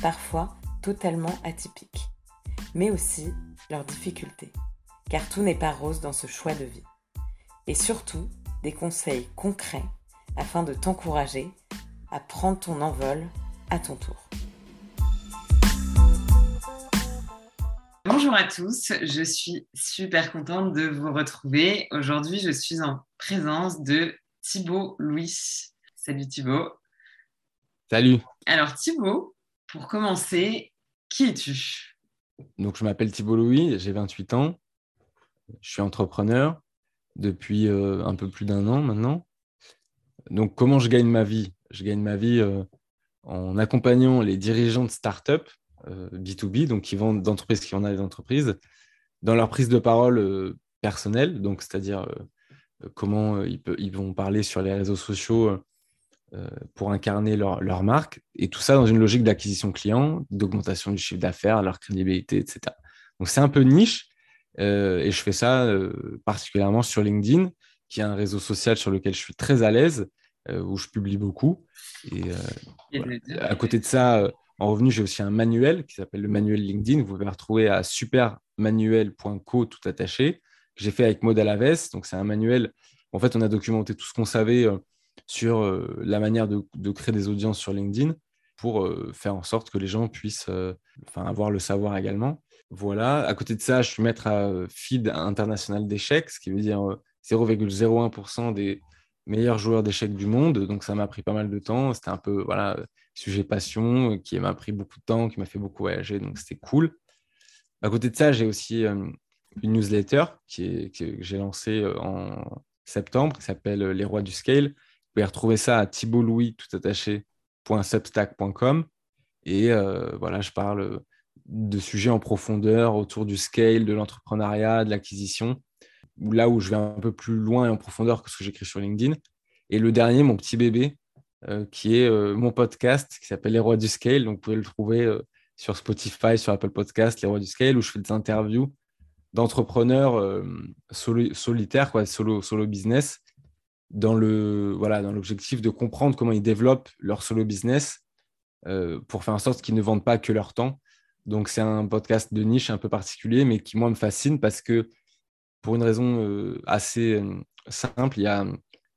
parfois totalement atypiques, mais aussi leurs difficultés, car tout n'est pas rose dans ce choix de vie. Et surtout, des conseils concrets afin de t'encourager à prendre ton envol à ton tour. Bonjour à tous, je suis super contente de vous retrouver. Aujourd'hui, je suis en présence de Thibaut Louis. Salut Thibaut. Salut. Alors Thibaut, pour commencer, qui es-tu? Donc je m'appelle Thibaut Louis, j'ai 28 ans. Je suis entrepreneur depuis euh, un peu plus d'un an maintenant. Donc comment je gagne ma vie? Je gagne ma vie euh, en accompagnant les dirigeants de start-up B2B, euh, donc qui vendent d'entreprises qui vendent à des entreprises, dans leur prise de parole personnelle, donc c'est-à-dire comment ils, vont parler sur les réseaux sociaux pour incarner leur, leur, marque, et tout ça dans une logique d'acquisition client, d'augmentation du chiffre d'affaires, leur crédibilité, etc. Donc c'est un peu niche, euh, et je fais ça euh, particulièrement sur LinkedIn, qui est un réseau social sur lequel je suis très à l'aise, où je publie beaucoup. Et à côté de ça, en revenu, j'ai aussi un manuel qui s'appelle le manuel LinkedIn. Vous pouvez le retrouver à supermanuel.co tout attaché, que j'ai fait avec Maud Alaves. Donc, c'est un manuel. En fait, on a documenté tout ce qu'on savait sur euh, la manière de, créer des audiences sur LinkedIn pour euh, faire en sorte que les gens puissent euh, avoir le savoir également. Voilà. À côté de ça, je suis maître à feed international d'échecs, ce qui veut dire 0,01% des meilleurs joueurs d'échecs du monde. Donc, ça m'a pris pas mal de temps. C'était un peu, voilà, sujet passion qui m'a pris beaucoup de temps, qui m'a fait beaucoup voyager. Donc, c'était cool. À côté de ça, j'ai aussi une newsletter qui que j'ai lancée en septembre qui s'appelle Les Rois du Scale, pouvez retrouver ça à thibault-louis tout. Et euh, voilà, je parle de sujets en profondeur autour du scale, de l'entrepreneuriat, de l'acquisition, là où je vais un peu plus loin et en profondeur que ce que j'écris sur LinkedIn. Et le dernier, mon petit bébé, euh, qui est euh, mon podcast qui s'appelle Les Rois du Scale. Donc, vous pouvez le trouver sur Spotify, sur Apple Podcast, Les Rois du Scale, où je fais des interviews d'entrepreneurs solitaires, quoi, solo, solo business, dans le voilà dans l'objectif de comprendre comment ils développent leur solo business euh, pour faire en sorte qu'ils ne vendent pas que leur temps. Donc c'est un podcast de niche un peu particulier, mais qui moi me fascine parce que pour une raison euh, assez euh, simple, il y a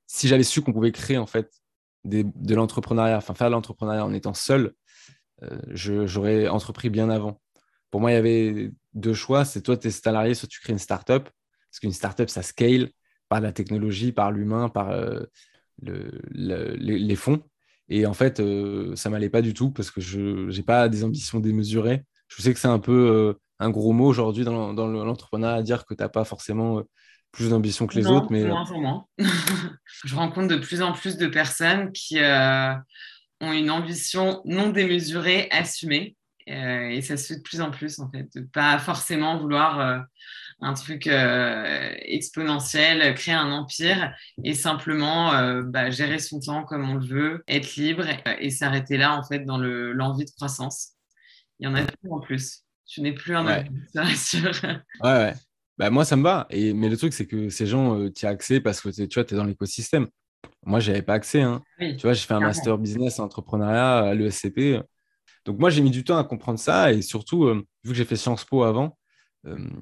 si j'avais su qu'on pouvait créer en fait de l'entrepreneuriat, enfin faire l'entrepreneuriat en étant seul, j'aurais entrepris bien avant. Pour moi, il y avait deux choix, c'est toi tu es salarié, soit tu crées une startup, parce qu'une startup ça scale, par la technologie, par l'humain, par euh, les, fonds. Et en fait, euh, ça m'allait pas du tout parce que je n'ai pas des ambitions démesurées. Je sais que c'est un peu euh, un gros mot aujourd'hui dans, l'entrepreneuriat à dire que tu n'as pas forcément plus d'ambition que les autres. Mais... je rencontre de plus en plus de personnes qui ont une ambition non démesurée, assumée. et ça se fait de plus en plus, en fait, de pas forcément vouloir un truc euh, exponentiel, créer un empire et simplement euh, bah, gérer son temps comme on le veut, être libre et, s'arrêter là en fait dans l'envie de croissance. Il y en a plus en plus. Tu n'es plus un ouais. ça rassure. Ouais, ouais. Bah, moi, ça me va. Et, mais le truc, c'est que ces gens, euh, tu as accès parce que tu vois, es dans l'écosystème. Moi, je n'avais pas accès. Hein. tu vois, j'ai fait un master business entrepreneuriat à l'ESCP. Donc, moi, j'ai mis du temps à comprendre ça. Et surtout, vu que j'ai fait Sciences Po avant, euh,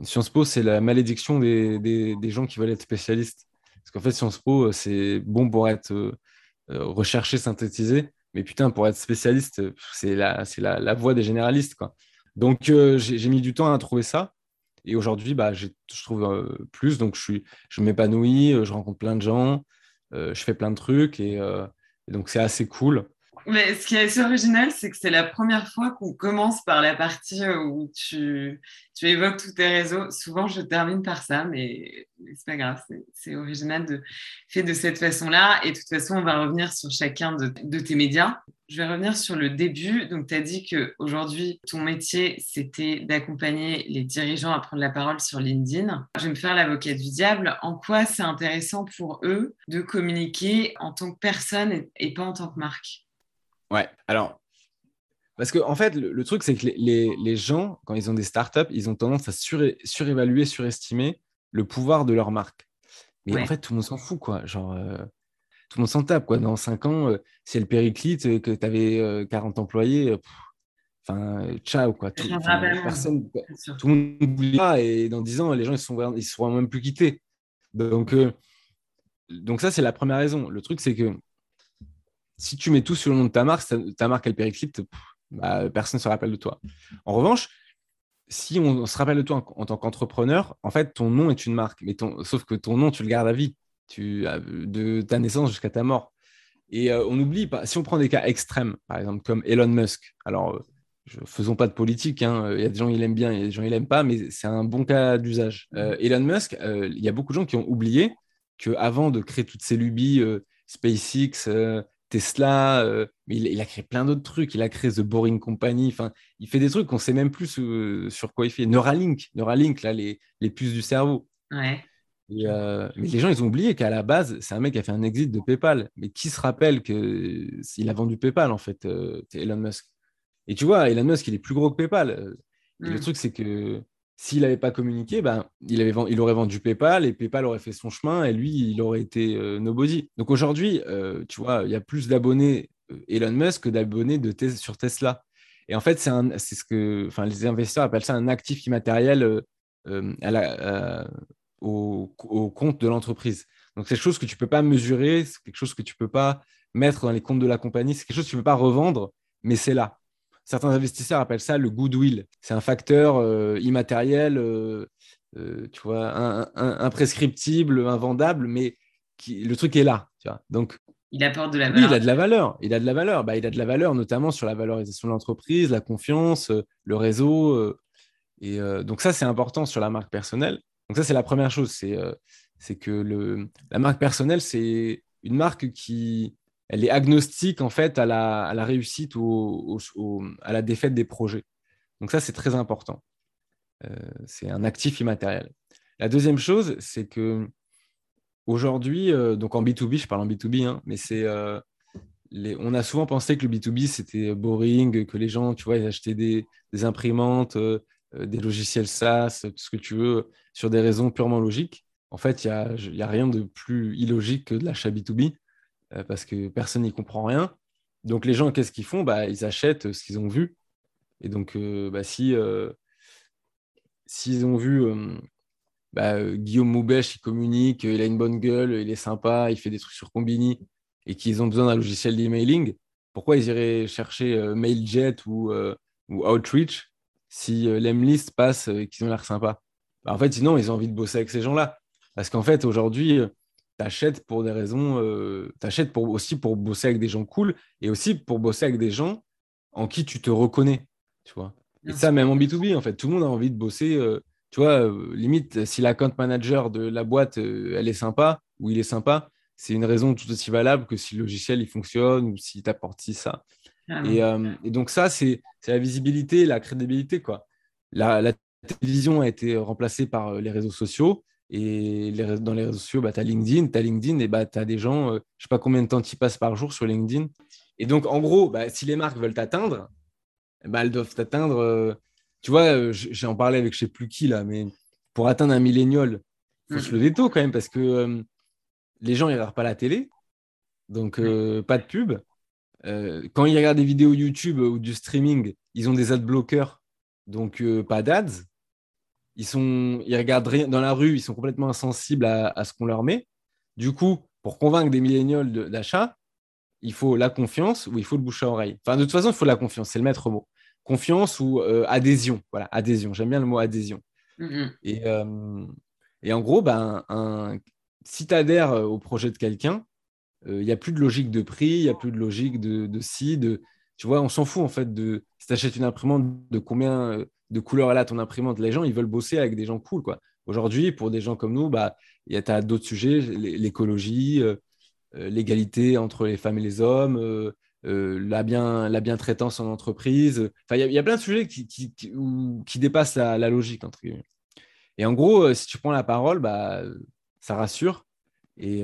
Sciences Po, c'est la malédiction des, des, gens qui veulent être spécialistes. Parce qu'en fait, Sciences Po, euh, c'est bon pour être euh, recherché, synthétisé, mais putain, pour être spécialiste, c'est la, la, la, voie des généralistes. Quoi. Donc, j'ai mis du temps à trouver ça. Et aujourd'hui, bah, je trouve plus. Donc, je, suis, je m'épanouis, je rencontre plein de gens, je fais plein de trucs. Et, et donc, c'est assez cool. Mais ce qui est assez original, c'est que c'est la première fois qu'on commence par la partie euh, où tu, tu, évoques tous tes réseaux. Souvent, je termine par ça, mais, c'est pas grave, c'est original de fait de cette façon-là. Et de toute façon, on va revenir sur chacun de, de tes médias. je vais revenir sur le début. Donc, tu as dit qu'aujourd'hui, ton métier, c'était d'accompagner les dirigeants à prendre la parole sur LinkedIn. Je vais me faire l'avocat du diable. En quoi c'est intéressant pour eux de communiquer en tant que personne et pas en tant que marque? Ouais, alors, parce qu'en en fait, le, truc, c'est que les, gens, quand ils ont des startups, ils ont tendance à surévaluer, surestimer le pouvoir de leur marque. Mais en fait, tout le monde s'en fout, quoi. Genre, euh, tout le monde s'en tape. Quoi. Dans 5 ans, euh, si elle périclite, euh, que tu avais 40 employés, enfin, ciao. Quoi. Tout, personne, tout le monde oublie et dans 10 ans, les gens, ils ne ils seront même plus quittés. Donc, donc ça, c'est la première raison. Le truc, c'est que si tu mets tout sur le nom de ta marque, ta marque, elle périclite, bah, personne ne se rappelle de toi. En revanche, si on, se rappelle de toi en, tant qu'entrepreneur, en fait, ton nom est une marque. Mais ton, sauf que ton nom, tu le gardes à vie tu, de ta naissance jusqu'à ta mort. Et euh, on oublie, si on prend des cas extrêmes, par exemple comme Elon Musk, alors euh, je, faisons pas de politique, hein, il y a des gens qui l'aiment bien, il y a des gens qui l'aiment pas, mais c'est un bon cas d'usage. Euh, Elon Musk, il y a beaucoup de gens qui ont oublié qu'avant de créer toutes ces lubies, SpaceX, Tesla, mais il, a créé plein d'autres trucs. Il a créé The Boring Company. Enfin, il fait des trucs qu'on sait même plus sur quoi il fait. Neuralink, Neuralink, là, les, les puces du cerveau. Ouais. Euh, mais les gens, ils ont oublié qu'à la base, c'est un mec qui a fait un exit de PayPal. Mais qui se rappelle qu'il a vendu PayPal, en fait, euh, Elon Musk Et tu vois, Elon Musk, il est plus gros que PayPal. le mm. truc, c'est que s'il n'avait pas communiqué, ben, il, aurait vendu PayPal et PayPal aurait fait son chemin et lui, il aurait été euh, nobody. Donc aujourd'hui, tu vois, il y a plus d'abonnés Elon Musk que d'abonnés sur Tesla. Et en fait, c'est ce que enfin, les investisseurs appellent ça un actif immatériel la, au, compte de l'entreprise. Donc, c'est quelque chose que tu ne peux pas mesurer, c'est quelque chose que tu ne peux pas mettre dans les comptes de la compagnie, c'est quelque chose que tu ne peux pas revendre, mais c'est là. Certains investisseurs appellent ça le goodwill. C'est un facteur euh, immatériel, euh, euh, tu vois, imprescriptible, invendable, mais qui, le truc est là. Tu vois. Donc, il apporte de la valeur. Oui, il a de la valeur. Il a de la valeur. Bah, il a de la valeur, notamment sur la valorisation de l'entreprise, la confiance, le réseau. et donc ça, c'est important sur la marque personnelle. Donc ça, c'est la première chose. C'est euh, que le, la marque personnelle, c'est une marque qui elle est agnostique en fait à la, réussite ou à la défaite des projets. Donc ça, c'est très important. Euh, c'est un actif immatériel. La deuxième chose, c'est que aujourd'hui, euh, donc en B2B, je parle en B2B, hein, mais c'est les, on a souvent pensé que le B2B c'était boring, que les gens, tu vois, ils achetaient des, imprimantes, euh, des logiciels SaaS, tout ce que tu veux, sur des raisons purement logiques. En fait, il n'y a, rien de plus illogique que de l'achat B2B euh, parce que personne n'y comprend rien. Donc, les gens, qu'est-ce qu'ils font? Bah, Ils achètent ce qu'ils ont vu. Et donc, euh, bah, si s'ils ont vu bah, Guillaume Moubèche, il communique, il a une bonne gueule, il est sympa, il fait des trucs sur Combini et qu'ils ont besoin d'un logiciel d'emailing, pourquoi ils iraient chercher MailJet ou, ou Outreach si euh, l'Emlist passe et qu'ils ont l'air sympas? Bah, en fait, sinon, ils ont envie de bosser avec ces gens-là. Parce qu'en fait, aujourd'hui, euh, tu achètes pour des raisons, euh, tu achètes pour, aussi pour bosser avec des gens cool et aussi pour bosser avec des gens en qui tu te reconnais. Tu vois. Et ça, même en B2B, en fait, tout le monde a envie de bosser. tu vois, limite, si l'account manager de la boîte, elle est sympa ou il est sympa, c'est une raison tout aussi valable que si le logiciel il fonctionne ou s'il t'apporte ci, ça. Euh, et, donc ça, c'est la visibilité, la crédibilité. Quoi. La, télévision a été remplacée par euh, les réseaux sociaux. Et dans les réseaux sociaux, bah, tu as LinkedIn. Tu as LinkedIn et bah, tu as des gens, euh, je ne sais pas combien de temps tu passes par jour sur LinkedIn. Et donc, en gros, bah, si les marques veulent t'atteindre, bah, elles doivent t'atteindre. tu vois, j'en parlais avec je ne sais plus qui là, mais pour atteindre un millénial, il faut se mm. lever tôt quand même parce que les gens, ils ne regardent pas la télé. Donc, pas de pub. Euh, quand ils regardent des vidéos YouTube ou du streaming, ils ont des ad bloqueurs, donc euh, pas d'ads. Ils, sont, ils regardent rien dans la rue, ils sont complètement insensibles à, ce qu'on leur met. Du coup, pour convaincre des millénials d'achat, il faut la confiance ou il faut le bouche à oreille. Enfin, de toute façon, il faut la confiance, c'est le maître mot. Confiance ou euh, adhésion. Voilà, adhésion. J'aime bien le mot adhésion. Mm-hmm. et, et, en gros, ben, un, si tu adhères au projet de quelqu'un, il euh, n'y a plus de logique de prix, il n'y a plus de logique de, de si, de, tu vois, on s'en fout en fait de si tu achètes une imprimante, de combien euh, de couleurs elle a ton imprimante. Les gens, ils veulent bosser avec des gens cool. Aujourd'hui, pour des gens comme nous, bah, tu as d'autres sujets, l'écologie, euh, l'égalité entre les femmes et les hommes, la, bien, la en entreprise. Enfin, il y, a plein de sujets qui, qui, qui, dépassent la, logique, entre guillemets. Et en gros, si tu prends la parole, bah, ça rassure. Et,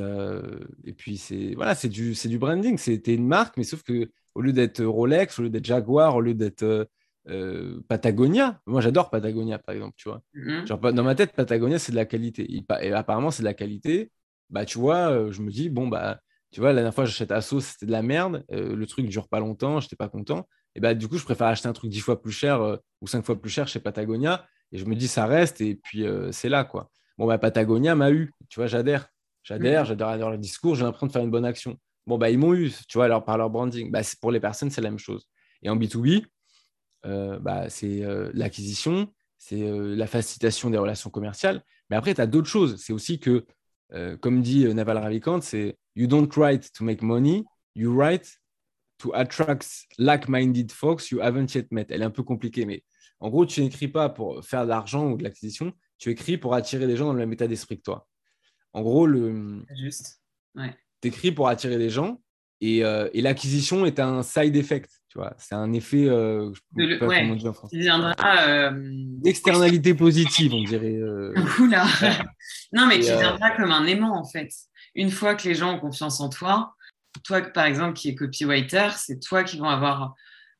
et puis, c'est voilà, du, du branding. C'était une marque, mais sauf que au lieu d'être Rolex, au lieu d'être Jaguar, au lieu d'être euh, Patagonia. Moi, j'adore Patagonia, par exemple, tu vois. Mm-hmm. dans ma tête, Patagonia, c'est de la qualité. Et, apparemment, c'est de la qualité. Bah, tu vois, euh, je me dis, bon, bah, tu vois, la dernière fois, j'achète Asos, c'était de la merde. Euh, le truc dure pas longtemps, je n'étais pas content. Et bah, du coup, je préfère acheter un truc dix fois plus cher ou cinq fois plus cher chez Patagonia. Et je me dis, ça reste. Et puis, c'est là, quoi. Bon, bah, Patagonia m'a eu. Tu vois, j'adhère. J'adhère, mm-hmm. j'adore leur discours, j'ai l'impression de faire une bonne action. Bon, bah, ils m'ont eu, tu vois, alors, par leur branding. Bah, pour les personnes, c'est la même chose. Et en B2B, euh, bah, c'est euh, l'acquisition, c'est euh, la facilitation des relations commerciales. Mais après, tu as d'autres choses. C'est aussi que, comme dit Naval Ravikant, c'est You don't write to make money, you write to attract like-minded folks you haven't yet met. Elle est un peu compliquée, mais en gros, tu n'écris pas pour faire de l'argent ou de l'acquisition, tu écris pour attirer des gens dans le même état d'esprit que toi. En gros, le... Juste. Ouais. Tu écris pour attirer des gens et, et l'acquisition est un side effect c'est un effet. Euh, je pas comment dire en français. Euh, Externalité positive, on dirait. Euh, Oula. non, mais qui viendra comme un aimant en fait. Une fois que les gens ont confiance en toi, toi par exemple qui est copywriter, c'est toi qui vont avoir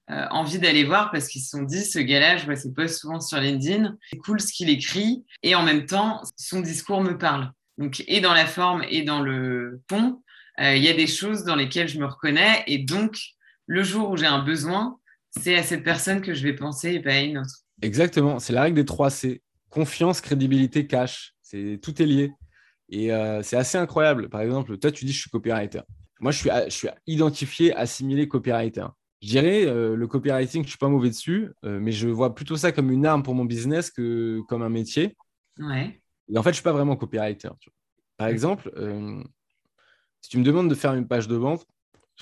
envie d'aller voir parce qu'ils se sont dit ce gars-là, je vois ses posts souvent sur LinkedIn, c'est cool ce qu'il écrit et en même temps son discours me parle. Donc et dans la forme et dans le fond, il y a des choses dans lesquelles je me reconnais et donc le jour où j'ai un besoin, c'est à cette personne que je vais penser et pas à une autre. Exactement, c'est la règle des trois C. Confiance, crédibilité, cash. C'est, tout est lié. Et euh, c'est assez incroyable. Par exemple, toi, tu dis je suis copywriter. Moi, je suis, je suis identifié, assimilé copywriter. Je dirais, euh, le copywriting, je ne suis pas mauvais dessus, euh, mais je vois plutôt ça comme une arme pour mon business que comme un métier. Ouais. Et en fait, je ne suis pas vraiment copywriter. Par exemple, si tu me demandes de faire une page de vente,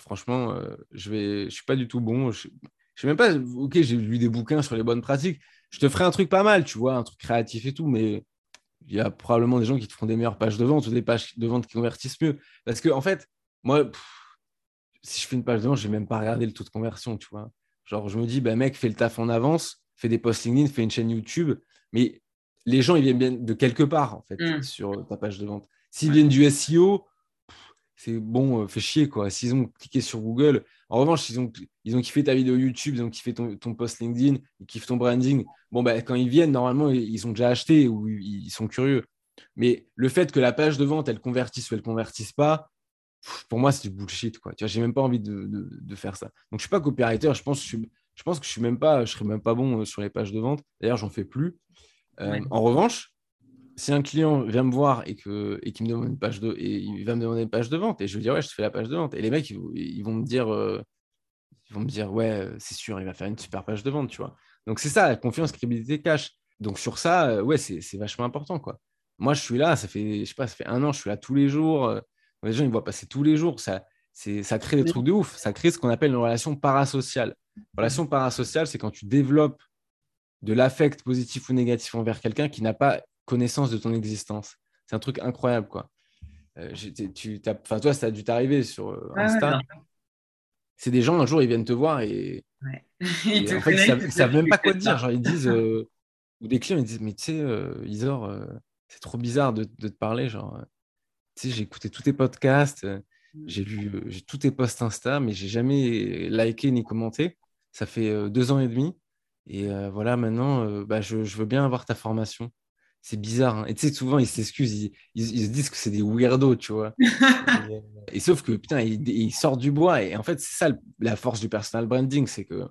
Franchement, euh, je ne je suis pas du tout bon. Je, ne sais même pas. Ok, j'ai lu des bouquins sur les bonnes pratiques. Je te ferai un truc pas mal, tu vois, un truc créatif et tout, mais il y a probablement des gens qui te feront des meilleures pages de vente ou des pages de vente qui convertissent mieux. Parce que, en fait, moi, si je fais une page de vente, je vais même pas regarder le taux de conversion, tu vois. Genre, je me dis, bah, mec, fais le taf en avance, fais des posts LinkedIn, fais une chaîne YouTube. Mais les gens, ils viennent bien de quelque part, en fait, mmh. sur ta page de vente. S'ils viennent du SEO, c'est bon, euh, fait chier quoi. S'ils ont cliqué sur Google, en revanche, ils ont, ils ont kiffé ta vidéo YouTube, ils ont kiffé ton, ton post LinkedIn, ils kiffent ton branding. Bon, bah, quand ils viennent, normalement, ils ont déjà acheté ou ils sont curieux. Mais le fait que la page de vente, elle convertisse ou elle convertisse pas, pour moi, c'est du bullshit. Quoi. Tu vois, j'ai même pas envie de, de, faire ça. Donc, je suis pas copywriter. Je pense, je, je pense que je suis même pas, je serais même pas bon euh, sur les pages de vente. D'ailleurs, j'en fais plus. Euh, en revanche, si un client vient me voir et que et me demande une page de et il va me demander une page de vente et je lui dis ouais je te fais la page de vente et les mecs ils, vont me dire euh, ils vont me dire ouais c'est sûr il va faire une super page de vente tu vois. Donc c'est ça confiance crédibilité cash. Donc sur ça euh, ouais c'est vachement important quoi. Moi je suis là ça fait je sais pas ça fait un an je suis là tous les jours euh, les gens ils me voient passer tous les jours ça c'est ça crée des trucs de ouf. Ça crée ce qu'on appelle une relation parasociale. Relation parasociale c'est quand tu développes de l'affect positif ou négatif envers quelqu'un qui n'a pas connaissance de ton existence. C'est un truc incroyable, quoi. Euh, tu, enfin, toi, ça a dû t'arriver sur euh, Insta. c'est des gens, un jour, ils viennent te voir et, en fait, ils savent, même pas quoi dire. Genre, ils disent, euh, ou des clients, ils disent, mais tu sais, Isor, c'est trop bizarre de, de, te parler. Genre, tu sais, j'ai écouté tous tes podcasts, mm. j'ai lu j'ai tous tes posts Insta, mais j'ai jamais liké ni commenté. Ça fait deux ans et demi. Et voilà, maintenant, bah, je, je, veux bien avoir ta formation c'est bizarre. Hein. Et tu sais, souvent, ils s'excusent, ils, se disent que c'est des weirdos, tu vois. et, sauf que, putain, ils, sortent du bois. Et en fait, c'est ça la force du personal branding, c'est que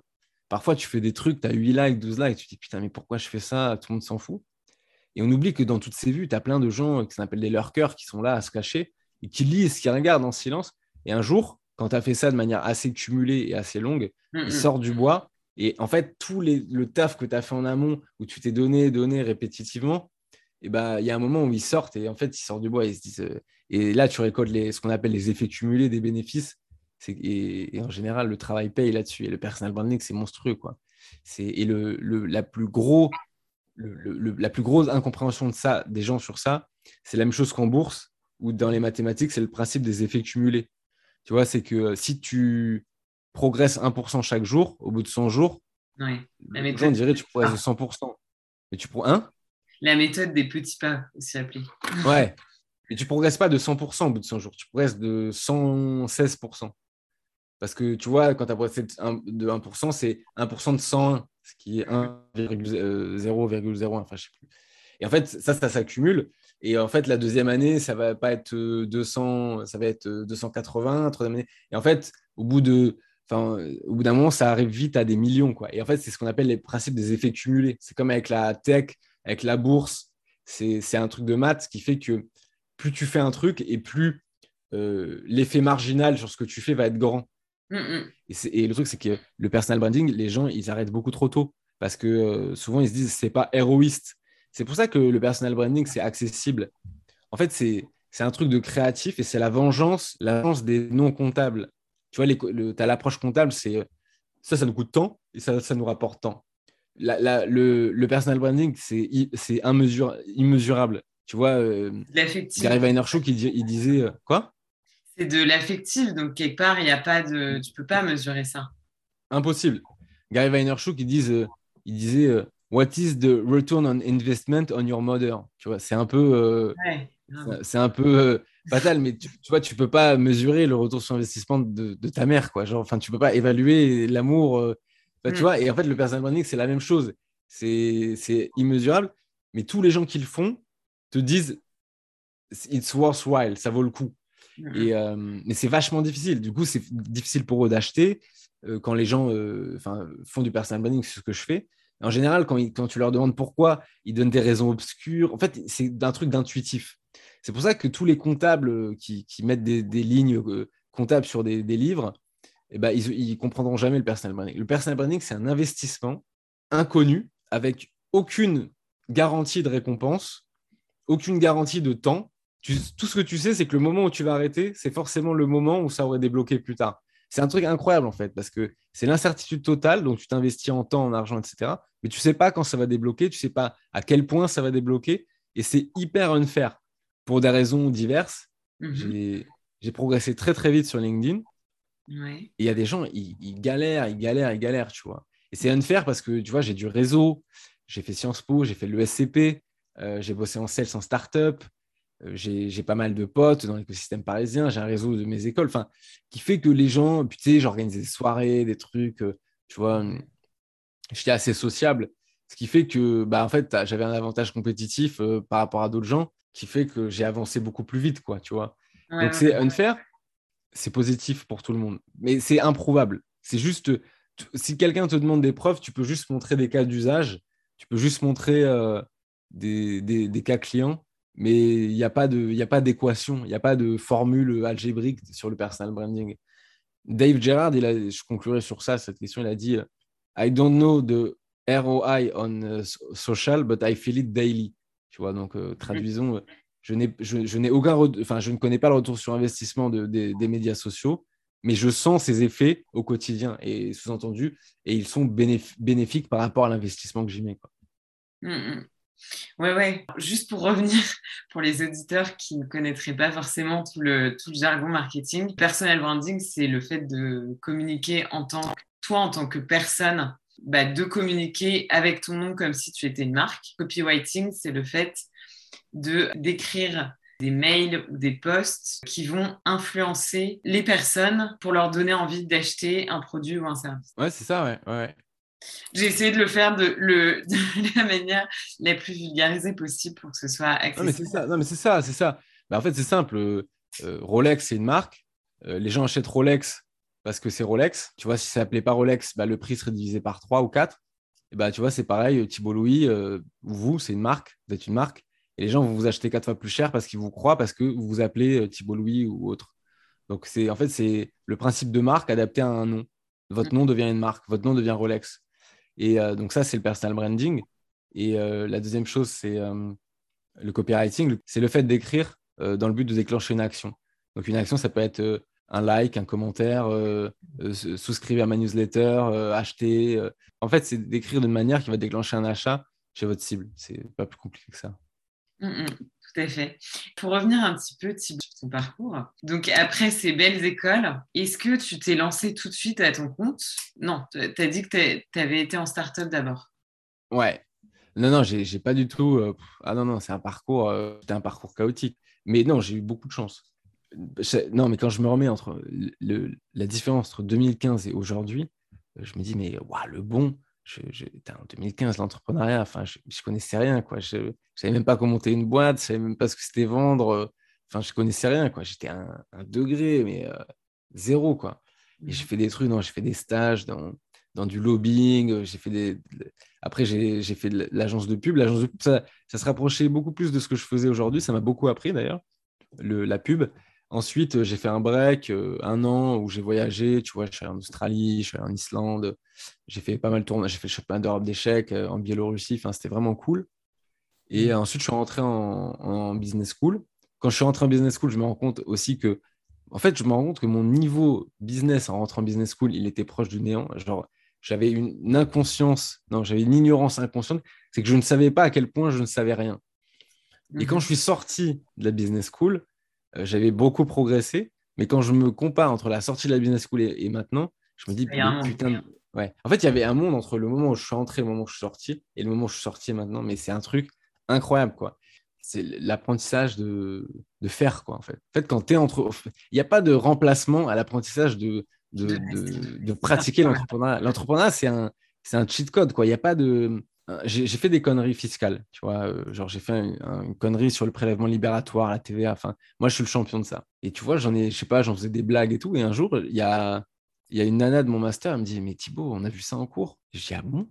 parfois, tu fais des trucs, tu as 8 likes, 12 likes, tu te dis, putain, mais pourquoi je fais ça? Tout le monde s'en fout. Et on oublie que dans toutes ces vues, tu as plein de gens qui s'appellent des lurkers qui sont là à se cacher et qui lisent, qui regardent en silence. Et un jour, quand tu as fait ça de manière assez cumulée et assez longue, ils sortent du bois. Et en fait, tout les, le taf que tu as fait en amont, où tu t'es donné, donné répétitivement, et bah, il y a un moment où ils sortent et en fait, ils sortent du bois et ils se disent. Euh, et là, tu récoltes les, ce qu'on appelle les effets cumulés des bénéfices. Et, et, en général, le travail paye là-dessus. Et le personal branding, c'est monstrueux. Quoi. Et le, le, la, plus gros, le, la plus grosse incompréhension de ça, des gens sur ça, c'est la même chose qu'en bourse ou dans les mathématiques, c'est le principe des effets cumulés. Tu vois, c'est que si tu, progresses 1% chaque jour, au bout de 100 jours, oui. les gens diraient que tu progresses de 100%. Mais tu prends un La méthode des petits pas, aussi appelée. Ouais. Mais tu progresses pas de 100% au bout de 100 jours, tu progresses de 116%. Parce que tu vois, quand tu as progressé de 1%, c'est 1% de 101, ce qui est 1,0,01, enfin je sais plus. Et en fait, ça, ça s'accumule. Et en fait, la deuxième année, ça va pas être 200, ça va être 280, troisième année. Et en fait, au bout de, enfin, au bout d'un moment, ça arrive vite à des millions, quoi. Et en fait, c'est ce qu'on appelle les principes des effets cumulés. C'est comme avec la tech, avec la bourse. C'est un truc de maths qui fait que plus tu fais un truc et plus euh, l'effet marginal sur ce que tu fais va être grand. Mm, mm. Et, le truc, c'est que le personal branding, les gens, ils arrêtent beaucoup trop tôt parce que euh, souvent, ils se disent c'est pas héroïste. C'est pour ça que le personal branding, c'est accessible. En fait, c'est un truc de créatif et c'est la vengeance, la vengeance des non comptables. Tu vois, tu as l'approche comptable, c'est ça, ça nous coûte tant et ça, ça nous rapporte tant. Le, le, personal branding, c'est immesurable. Tu vois, euh, Gary Vaynerchuk, il, il disait euh, quoi? C'est de l'affectif, donc quelque part, il y a pas de, tu peux pas mesurer ça. Impossible. Gary Vaynerchuk, il, disait, euh, il disait euh, What is the return on investment on your mother? Tu vois, c'est un peu, c'est un peu fatal, mais tu, tu, vois, tu peux pas mesurer le retour sur investissement de, de ta mère, quoi. Genre, enfin, tu peux pas évaluer l'amour. Tu mm. vois, et en fait, le personal branding, c'est la même chose. C'est immesurable, mais tous les gens qui le font, te disent it's worthwhile, ça vaut le coup. Mm-hmm. Et, euh, mais c'est vachement difficile. Du coup, c'est difficile pour eux d'acheter euh, quand les gens euh, font du personal branding, c'est ce que je fais. En général, quand, quand, tu leur demandes pourquoi, ils donnent des raisons obscures. En fait, c'est un truc d'intuitif. C'est pour ça que tous les comptables qui, qui mettent des, des lignes comptables sur des, des livres, eh ben, ils ne comprendront jamais le personal branding. Le personal branding, c'est un investissement inconnu avec aucune garantie de récompense aucune garantie de temps. tout ce que tu sais, c'est que le moment où tu vas arrêter, c'est forcément le moment où ça aurait débloqué plus tard. C'est un truc incroyable en fait, parce que c'est l'incertitude totale, donc tu t'investis en temps, en argent, etc. Mais tu ne sais pas quand ça va débloquer, tu ne sais pas à quel point ça va débloquer, et c'est hyper unfair pour des raisons diverses. Mhm. J'ai progressé très très vite sur LinkedIn. Et il y a des gens, ils, ils, galèrent, ils galèrent, ils galèrent, tu vois. Et c'est unfair parce que, tu vois, j'ai du réseau, j'ai fait Sciences Po, j'ai fait l'ESCP, euh, j'ai bossé en sales en startup. Euh, j'ai pas mal de potes dans l'écosystème parisien. J'ai un réseau de mes écoles, enfin, qui fait que les gens, tu sais, j'organise des soirées, des trucs, euh, tu vois. J'étais assez sociable, ce qui fait que, bah, en fait, j'avais un avantage compétitif par rapport à d'autres gens, qui fait que j'ai avancé beaucoup plus vite, quoi, tu vois. Donc, c'est unfair, c'est positif pour tout le monde, mais c'est improuvable. C'est juste, si quelqu'un te demande des preuves, tu peux juste montrer des cas d'usage, tu peux juste montrer des, cas clients, mais il n'y a pas d'équation, il n'y a pas de formule algébrique sur le personal branding. Dave Gerard, il a, je conclurai sur ça, cette question, il a dit I don't know the ROI on uh, social, but I feel it daily. Tu vois, donc euh, traduisons, je, n'ai, je, n'ai aucun, enfin, je ne connais pas le retour sur investissement des, médias sociaux, mais je sens ces effets au quotidien et sous-entendu, et ils sont bénéfiques par rapport à l'investissement que j'y mets. Quoi. Mmh. Ouais, ouais. Juste pour revenir, pour les auditeurs qui ne connaîtraient pas forcément tout le, tout le jargon marketing, personal branding, c'est le fait de communiquer en tant que toi, en tant que personne, bah, de communiquer avec ton nom comme si tu étais une marque. Copywriting, c'est le fait de d'écrire des mails ou des posts qui vont influencer les personnes pour leur donner envie d'acheter un produit ou un service. Ouais, c'est ça, ouais. ouais. J'ai essayé de le faire de, le, de, la manière la plus vulgarisée possible pour que ce soit accessible. Non, mais c'est ça, non, mais c'est ça, c'est ça. Bah, en fait, c'est simple. Euh, Rolex, c'est une marque. Euh, les gens achètent Rolex parce que c'est Rolex. Tu vois, si ça s'appelait pas Rolex, bah, le prix serait divisé par 3 ou 4. Et bah, tu vois, c'est pareil. Thibault Louis, euh, vous, c'est une marque. Vous êtes une marque. Et les gens vont vous acheter 4 fois plus cher parce qu'ils vous croient, parce que vous vous appelez Thibault Louis ou autre. Donc, c'est en fait, c'est le principe de marque adapté à un nom. Votre mm. nom devient une marque, votre nom devient Rolex. Et euh, donc ça, c'est le personal branding. Et euh, la deuxième chose, c'est euh, le copywriting. C'est le fait d'écrire dans le but de déclencher une action. Donc une action, ça peut être un like, un commentaire, souscrire à ma newsletter, acheter. En fait, c'est d'écrire d'une manière qui va déclencher un achat chez votre cible. C'est pas plus compliqué que ça. Mm, mm, tout à fait. Pour revenir un petit peu sur ton parcours, donc après ces belles écoles, est-ce que tu t'es lancé tout de suite à ton compte? Non, tu as dit que tu avais été en start-up d'abord. Ouais. Non, non, j'ai pas du tout. Euh, ah non, non, c'est un parcours, euh, un parcours chaotique. Mais non, j'ai eu beaucoup de chance. Non, mais quand je me remets entre la différence entre 2015 et aujourd'hui, je me dis, mais waouh, le bon, je, en 2015, l'entrepreneuriat, enfin, je, je, connaissais rien, quoi. Je ne savais même pas comment monter une boîte, je savais même pas ce que c'était vendre. Euh, enfin, je connaissais rien, quoi. J'étais un, un, degré, mais euh, zéro, quoi. Et j'ai mmh. fait des trucs, j'ai fait des stages dans, dans du lobbying, euh, j'ai fait des... Après, j'ai fait l'agence de pub. L'agence de pub, ça, ça, se rapprochait beaucoup plus de ce que je faisais aujourd'hui. Ça m'a beaucoup appris, d'ailleurs, la pub. Ensuite, j'ai fait un break, un an où j'ai voyagé. Tu vois, je suis allé en Australie, je suis allé en Islande. J'ai fait pas mal de tournages. J'ai fait le championnat d'Europe d'échecs en Biélorussie. Enfin, c'était vraiment cool. Et mmh. ensuite, je suis rentré en, business school. Quand je suis rentré en business school, je me rends compte aussi que, en fait, je me rends compte que mon niveau business en rentrant en business school, il était proche du néant. Genre, j'avais une inconscience, non, j'avais une ignorance inconsciente. C'est que je ne savais pas à quel point je ne savais rien. Et quand mmh. je suis sorti de la business school, euh, j'avais beaucoup progressé. Mais quand je me compare entre la sortie de la business school et, maintenant, je me dis, putain, ouais. En fait, il y avait un monde entre le moment où je suis entré le moment où je suis sorti, et le moment où je suis sorti maintenant. Mais c'est un truc incroyable, quoi. C'est l'apprentissage de, de, faire, quoi, en fait. En fait, quand tu es entre. Il n'y a pas de remplacement à l'apprentissage de, de, de, pratiquer l'entrepreneuriat. L'entrepreneuriat, c'est un, un cheat code, quoi. Il n'y a pas de j'ai fait des conneries fiscales, tu vois. Euh, genre, j'ai fait une connerie sur le prélèvement libératoire, la TVA. Enfin, moi, je suis le champion de ça. Et tu vois, j'en ai, je sais pas, j'en faisais des blagues et tout. Et un jour, il y a, y a une nana de mon master, elle me dit Mais Thibaut, on a vu ça en cours. je dis Ah bon?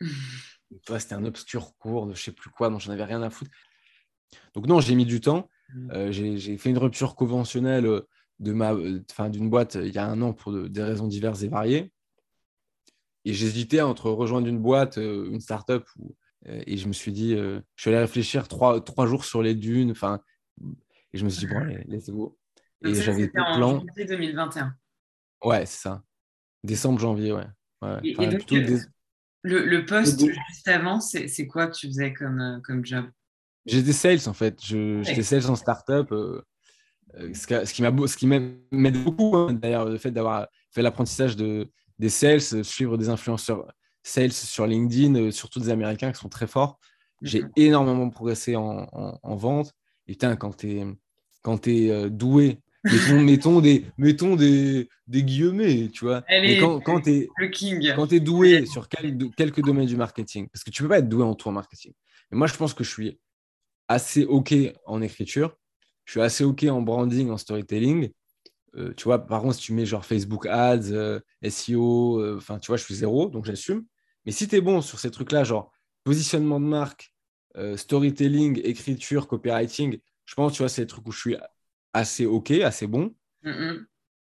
Tu vois, c'était un obscur cours de je sais plus quoi, dont j'en avais rien à foutre. Donc, non, j'ai mis du temps. Mmh. Euh, j'ai fait une rupture conventionnelle euh, de ma, d'une boîte il y a un an pour des raisons diverses et variées. Et j'hésitais entre rejoindre une boîte, euh, une start-up, euh, et je me suis dit, euh, je suis allé réfléchir trois, trois jours sur les dunes, enfin, et je me suis dit, bon, allez, let's go. Et j'avais des plans. janvier 2021. Ouais, c'est ça. Décembre, janvier, ouais. et, donc, le, le, poste juste avant, c'est quoi que tu faisais comme, comme job? J'étais sales, en fait. J'étais sales en start-up. ce qui m'aide beaucoup, hein, d'ailleurs, le fait d'avoir fait l'apprentissage de, des sales, suivre des influenceurs sales sur LinkedIn, euh, surtout des Américains qui sont très forts. J'ai énormément progressé en, vente. Et putain, quand tu es, quand es euh, doué, mettons, des, mettons des, des guillemets, tu vois. Mais quand, quand tu es, es, doué sur quelques domaines du marketing, parce que tu peux pas être doué en tout en marketing. Mais moi, je pense que je suis assez OK en écriture, je suis assez OK en branding, en storytelling, euh, tu vois, par contre, si tu mets genre Facebook Ads, euh, SEO, euh, enfin, tu vois, je suis zéro, donc j'assume. Mais si tu es bon sur ces trucs-là, genre positionnement de marque, storytelling, écriture, copywriting, je pense, tu vois, c'est des trucs où je suis assez OK, assez bon.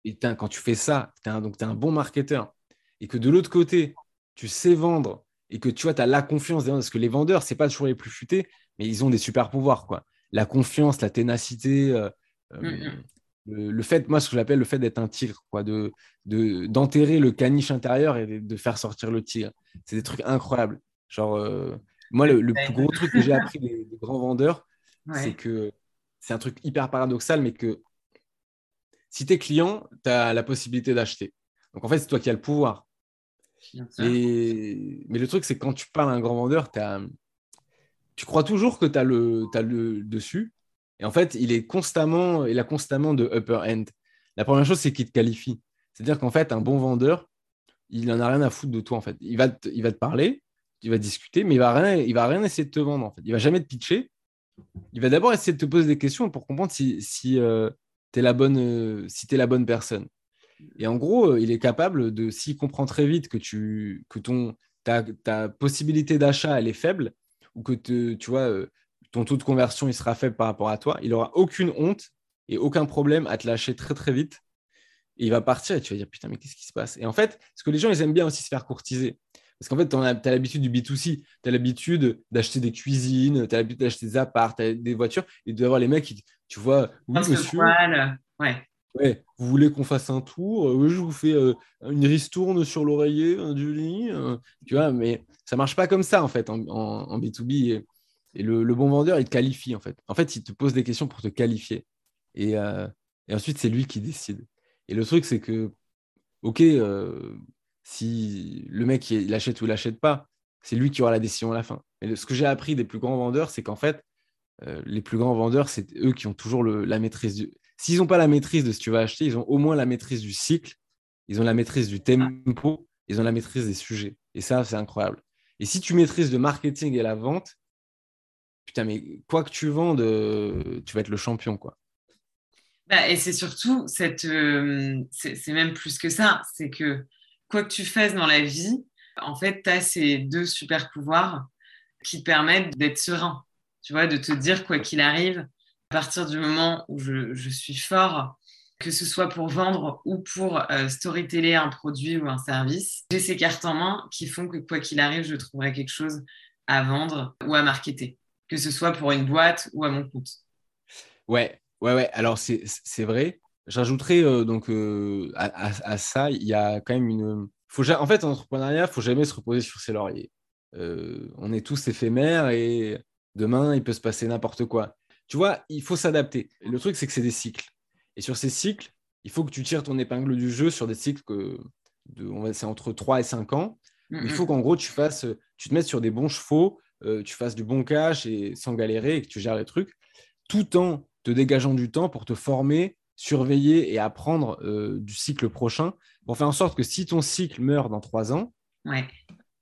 Et quand tu fais ça, tu es, es, un bon marketeur. Et que de l'autre côté, tu sais vendre et que tu vois, tu as la confiance Parce que les vendeurs, c'est pas toujours les plus futés, mais ils ont des super pouvoirs. Quoi. La confiance, la ténacité, le, fait, moi, ce que j'appelle le fait d'être un tigre, quoi, de, d'enterrer le caniche intérieur et de, faire sortir le tigre. C'est des trucs incroyables. Genre, euh, moi, le, plus gros truc que j'ai appris des, grands vendeurs, c'est que c'est un truc hyper paradoxal, mais que si tu es client, tu as la possibilité d'acheter. Donc, en fait, c'est toi qui as le pouvoir. Et... Mais le truc, c'est quand tu parles à un grand vendeur, tu crois toujours que tu as, le... as le dessus, et en fait, il est constamment, il a constamment de upper end. La première chose, c'est qu'il te qualifie. C'est-à-dire qu'en fait, un bon vendeur, il n'en a rien à foutre de toi. En fait, il va te, il va te parler, il va discuter, mais il va rien, il va rien essayer de te vendre. En fait, il va jamais te pitcher. Il va d'abord essayer de te poser des questions pour comprendre si, si euh, tu es la bonne, euh, si es la bonne personne. Et en gros, euh, il est capable de, s'il comprend très vite que tu, que ton, ta, ta possibilité d'achat elle est faible ou que te, tu vois, ton taux de conversion il sera faible par rapport à toi, il aura aucune honte et aucun problème à te lâcher très très vite. Et il va partir et tu vas dire putain, mais qu'est-ce qui se passe? Et en fait, ce que les gens ils aiment bien aussi se faire courtiser. Parce qu'en fait, tu as, l'habitude du B2C, tu as l'habitude d'acheter des cuisines, tu as l'habitude d'acheter des apparts, des voitures, et d'avoir les mecs qui, tu vois, oui, monsieur. Ouais. Ouais, vous voulez qu'on fasse un tour? Oui, je vous fais euh, une ristourne sur l'oreiller du lit. Euh, tu vois, mais ça marche pas comme ça en fait en, en B2B. Et le, bon vendeur, il te qualifie en fait. En fait, il te pose des questions pour te qualifier. Et, euh, ensuite, c'est lui qui décide. Et le truc, c'est que, ok, euh, si le mec il achète ou il l'achète pas, c'est lui qui aura la décision à la fin. Mais ce que j'ai appris des plus grands vendeurs, c'est qu'en fait, euh, les plus grands vendeurs, c'est eux qui ont toujours la maîtrise du. S'ils n'ont pas la maîtrise de ce que tu vas acheter, ils ont au moins la maîtrise du cycle, ils ont la maîtrise du tempo, ils ont la maîtrise des sujets. Et ça, c'est incroyable. Et si tu maîtrises le marketing et la vente, putain, mais quoi que tu vendes, tu vas être le champion, quoi. Bah, et c'est surtout, cette, euh, c'est même plus que ça, c'est que quoi que tu fasses dans la vie, en fait, tu as ces deux super pouvoirs qui te permettent d'être serein, tu vois, de te dire quoi qu'il arrive, à partir du moment où je, je, suis fort, que ce soit pour vendre ou pour euh, storyteller un produit ou un service, j'ai ces cartes en main qui font que quoi qu'il arrive, je trouverai quelque chose à vendre ou à marketer, que ce soit pour une boîte ou à mon compte. Ouais, ouais, ouais. Alors c'est vrai. J'ajouterais euh, donc euh, à, ça, il y a quand même une. Faut, en fait, en entrepreneuriat, il faut jamais se reposer sur ses lauriers. on est tous éphémères et demain, il peut se passer n'importe quoi. Tu vois, il faut s'adapter. Le truc, c'est que c'est des cycles. Et sur ces cycles, il faut que tu tires ton épingle du jeu sur des cycles que de, c'est entre 3 et 5 ans. Il faut qu'en gros, tu fasses, tu te mettes sur des bons chevaux, euh, tu fasses du bon cash et sans galérer et que tu gères les trucs, tout en te dégageant du temps pour te former, surveiller et apprendre euh, du cycle prochain pour faire en sorte que si ton cycle meurt dans 3 ans,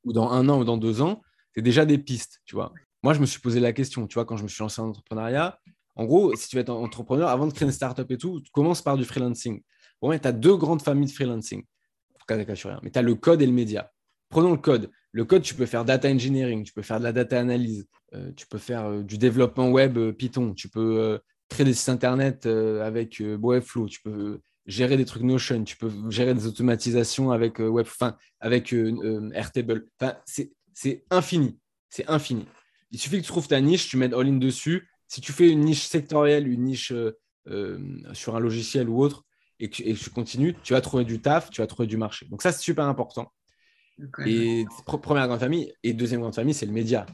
ou dans un an ou dans deux ans, c'est déjà des pistes, tu vois. Moi, je me suis posé la question, tu vois, quand je me suis lancé en entrepreneuriat, en gros, si tu veux être entrepreneur, avant de créer une startup et tout, tu commences par du freelancing. Bon, tu as deux grandes familles de freelancing. Mais tu as le code et le média. Prenons le code. Le code, tu peux faire data engineering, tu peux faire de la data analyse, euh, tu peux faire euh, du développement web euh, Python, tu peux créer des sites internet avec Webflow, tu peux gérer des trucs Notion, tu peux gérer des automatisations avec Web, avec Airtable. Enfin, c'est infini. C'est infini. Il suffit que tu trouves ta niche, tu mets all-in dessus si tu fais une niche sectorielle, une niche sur un logiciel ou autre, et que, tu continues, tu vas trouver du taf, tu vas trouver du marché. Donc ça, c'est super important. Et première grande famille, et deuxième grande famille, c'est le média.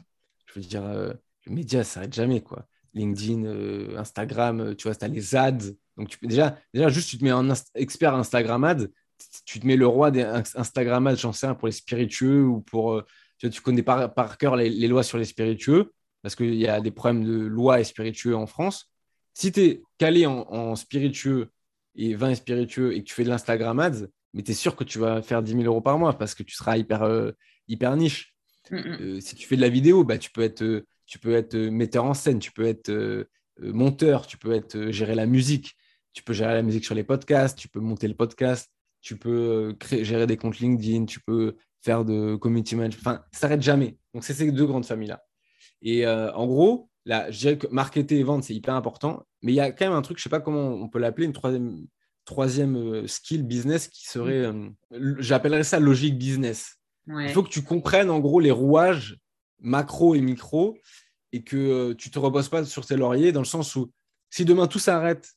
Je veux dire, euh, le média, ça s'arrête jamais. quoi. LinkedIn, Instagram, tu vois, tu as les ads. Donc déjà, déjà, juste tu te mets en expert Instagram ads, tu te mets le roi des Instagram ads, j'en sais rien, pour les spiritueux ou pour. tu, connais par, par cœur les, lois sur les spiritueux parce qu'il y a des problèmes de loi et spiritueux en France. Si tu es calé en, spiritueux et vin et spiritueux et que tu fais de l'Instagram ads, mais tu es sûr que tu vas faire 10 000 euros par mois parce que tu seras hyper, euh, hyper niche. Mm, mm. Euh, si tu fais de la vidéo, bah, tu peux être, euh, tu peux être metteur en scène, tu peux être monteur, tu peux être, gérer la musique, tu peux gérer la musique sur les podcasts, tu peux monter le podcast, tu peux créer, gérer des comptes LinkedIn, tu peux faire de community management. Enfin, ça s'arrête jamais. Donc, c'est ces deux grandes familles-là. Et en gros, là, je dirais que marketer et vendre, c'est hyper important. Mais il y a quand même un truc, je ne sais pas comment on peut l'appeler, une troisième, troisième euh, skill business qui serait, euh, j'appellerais ça logique business. Il faut que tu comprennes en gros les rouages macro et micro et que tu ne te reposes pas sur tes lauriers dans le sens où si demain tout s'arrête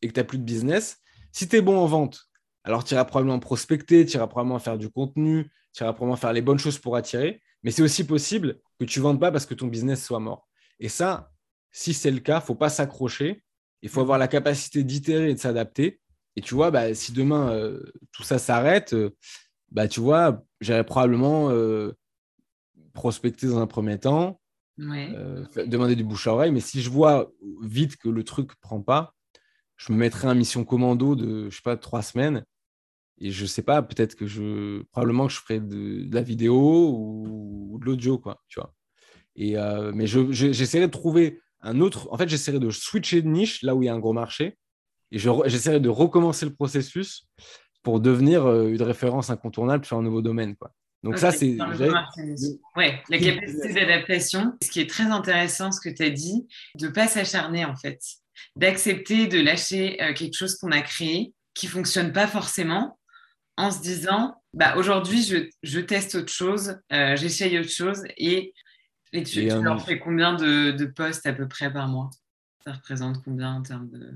et que tu n'as plus de business, si tu es bon en vente, alors tu iras probablement prospecter, tu iras probablement faire du contenu, tu iras probablement faire les bonnes choses pour attirer. Mais c'est aussi possible que tu ne vendes pas parce que ton business soit mort. Et ça, si c'est le cas, il ne faut pas s'accrocher. Il faut avoir la capacité d'itérer et de s'adapter. Et tu vois, bah, si demain euh, tout ça s'arrête, euh, bah, tu vois, j'aurais probablement euh, prospecter dans un premier temps, demander du bouche à oreille. Mais si je vois vite que le truc ne prend pas, je me mettrai en mission commando de, je sais pas, trois semaines et je sais pas, peut-être que je. Probablement que je ferai de, la vidéo ou, de l'audio, quoi, tu vois. Et, euh, mais j'essaierai de trouver un autre. En fait, j'essaierai de switcher de niche là où il y a un gros marché. Et j'essaierai de recommencer le processus pour devenir euh, une référence incontournable sur un nouveau domaine, quoi. Donc ça, c'est... La capacité d'adaptation. Ce qui est très intéressant, ce que tu as dit, de ne pas s'acharner, en fait. D'accepter de lâcher euh, quelque chose qu'on a créé, qui fonctionne pas forcément, en se disant bah, aujourd'hui, je, je, teste autre chose, euh, j'essaye autre chose et, et tu, leur fais combien de, de postes à peu près par mois? Ça représente combien en termes de.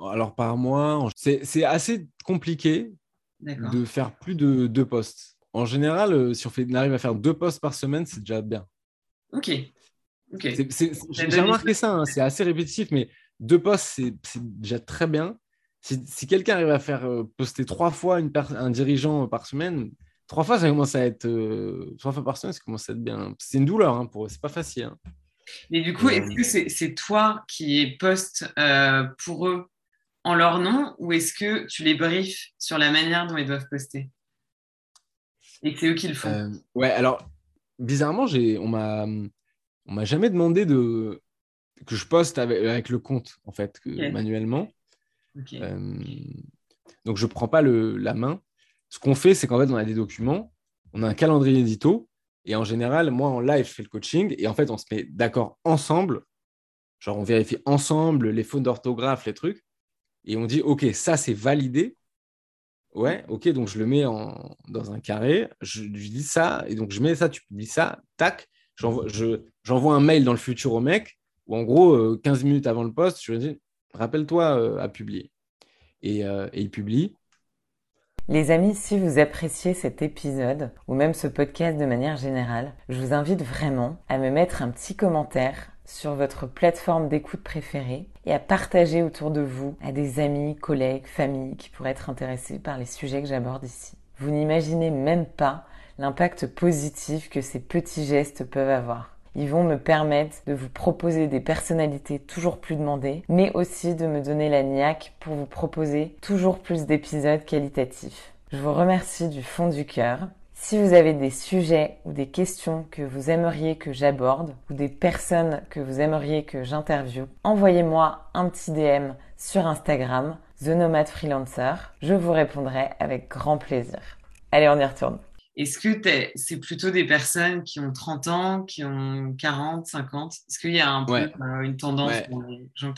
Alors, par mois, c'est assez compliqué de faire plus de deux postes. En général, euh, si on, fait, on arrive à faire deux postes par semaine, c'est déjà bien. Ok. J'ai remarqué ça, hein, c'est assez répétitif, mais deux postes, c'est déjà très bien. Si, quelqu'un arrive à faire euh, poster trois fois une un dirigeant par semaine, trois fois, ça commence à être. Euh, trois fois par semaine, ça commence à être bien. C'est une douleur hein, pour eux, c'est pas facile. Hein. Mais du coup, est-ce que c'est toi qui poste euh, pour eux en leur nom ou est-ce que tu les briefes sur la manière dont ils doivent poster? Et c'est eux qui le font Ouais, alors, bizarrement, on m'a on m'a jamais demandé de que je poste avec, le compte, en fait, manuellement. Euh, donc, je ne prends pas le, la main. Ce qu'on fait, c'est qu'en fait, on a des documents, on a un calendrier édito, et en général, moi, en live, je fais le coaching, et en fait, on se met d'accord ensemble. Genre, on vérifie ensemble les fautes d'orthographe, les trucs, et on dit, OK, ça, c'est validé. Ouais, OK, donc je le mets en, dans un carré, je lui dis ça, et donc je mets ça, tu publies ça, tac, j'envoie un mail dans le futur au mec, où en gros, 15 euh, minutes avant le poste, je lui dis rappelle-toi euh, à publier. Euh, et, il publie. Les amis, si vous appréciez cet épisode ou même ce podcast de manière générale, je vous invite vraiment à me mettre un petit commentaire sur votre plateforme d'écoute préférée et à partager autour de vous à des amis, collègues, familles qui pourraient être intéressés par les sujets que j'aborde ici. Vous n'imaginez même pas l'impact positif que ces petits gestes peuvent avoir. Ils vont me permettre de vous proposer des personnalités toujours plus demandées, mais aussi de me donner la niaque pour vous proposer toujours plus d'épisodes qualitatifs. Je vous remercie du fond du cœur. Si vous avez des sujets ou des questions que vous aimeriez que j'aborde ou des personnes que vous aimeriez que j'interviewe, envoyez-moi un petit DM sur Instagram, The Nomad Freelancer. Je vous répondrai avec grand plaisir. Allez, on y retourne. Est-ce que c'est plutôt des personnes qui ont 30 ans, qui ont 40, 50 Est-ce qu'il y a un peu euh, une tendance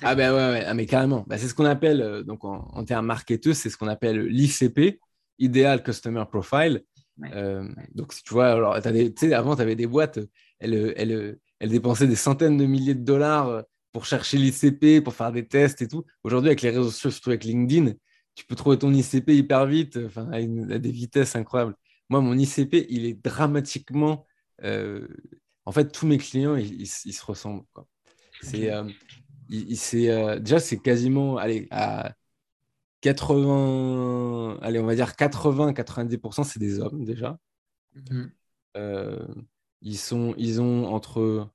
Ah ben ouais, ouais. Ah, mais carrément. Bah, c'est ce qu'on appelle, euh, donc en, termes marketeux, c'est ce qu'on appelle l'ICP, Ideal Customer Profile. Euh, donc tu vois, alors, as des, avant, tu avais des boîtes, elles, elles, elles dépensaient des centaines de milliers de dollars pour chercher l'ICP, pour faire des tests et tout. Aujourd'hui, avec les réseaux sociaux, surtout avec LinkedIn, tu peux trouver ton ICP hyper vite, enfin, à des vitesses incroyables. Moi, mon ICP, il est dramatiquement. Euh, en fait, tous mes clients, ils, se ressemblent. C'est, euh, euh, déjà, c'est quasiment allez, à 80, allez, on va dire 80-90%, c'est des hommes déjà. Mhm. ils, sont, ils ont entre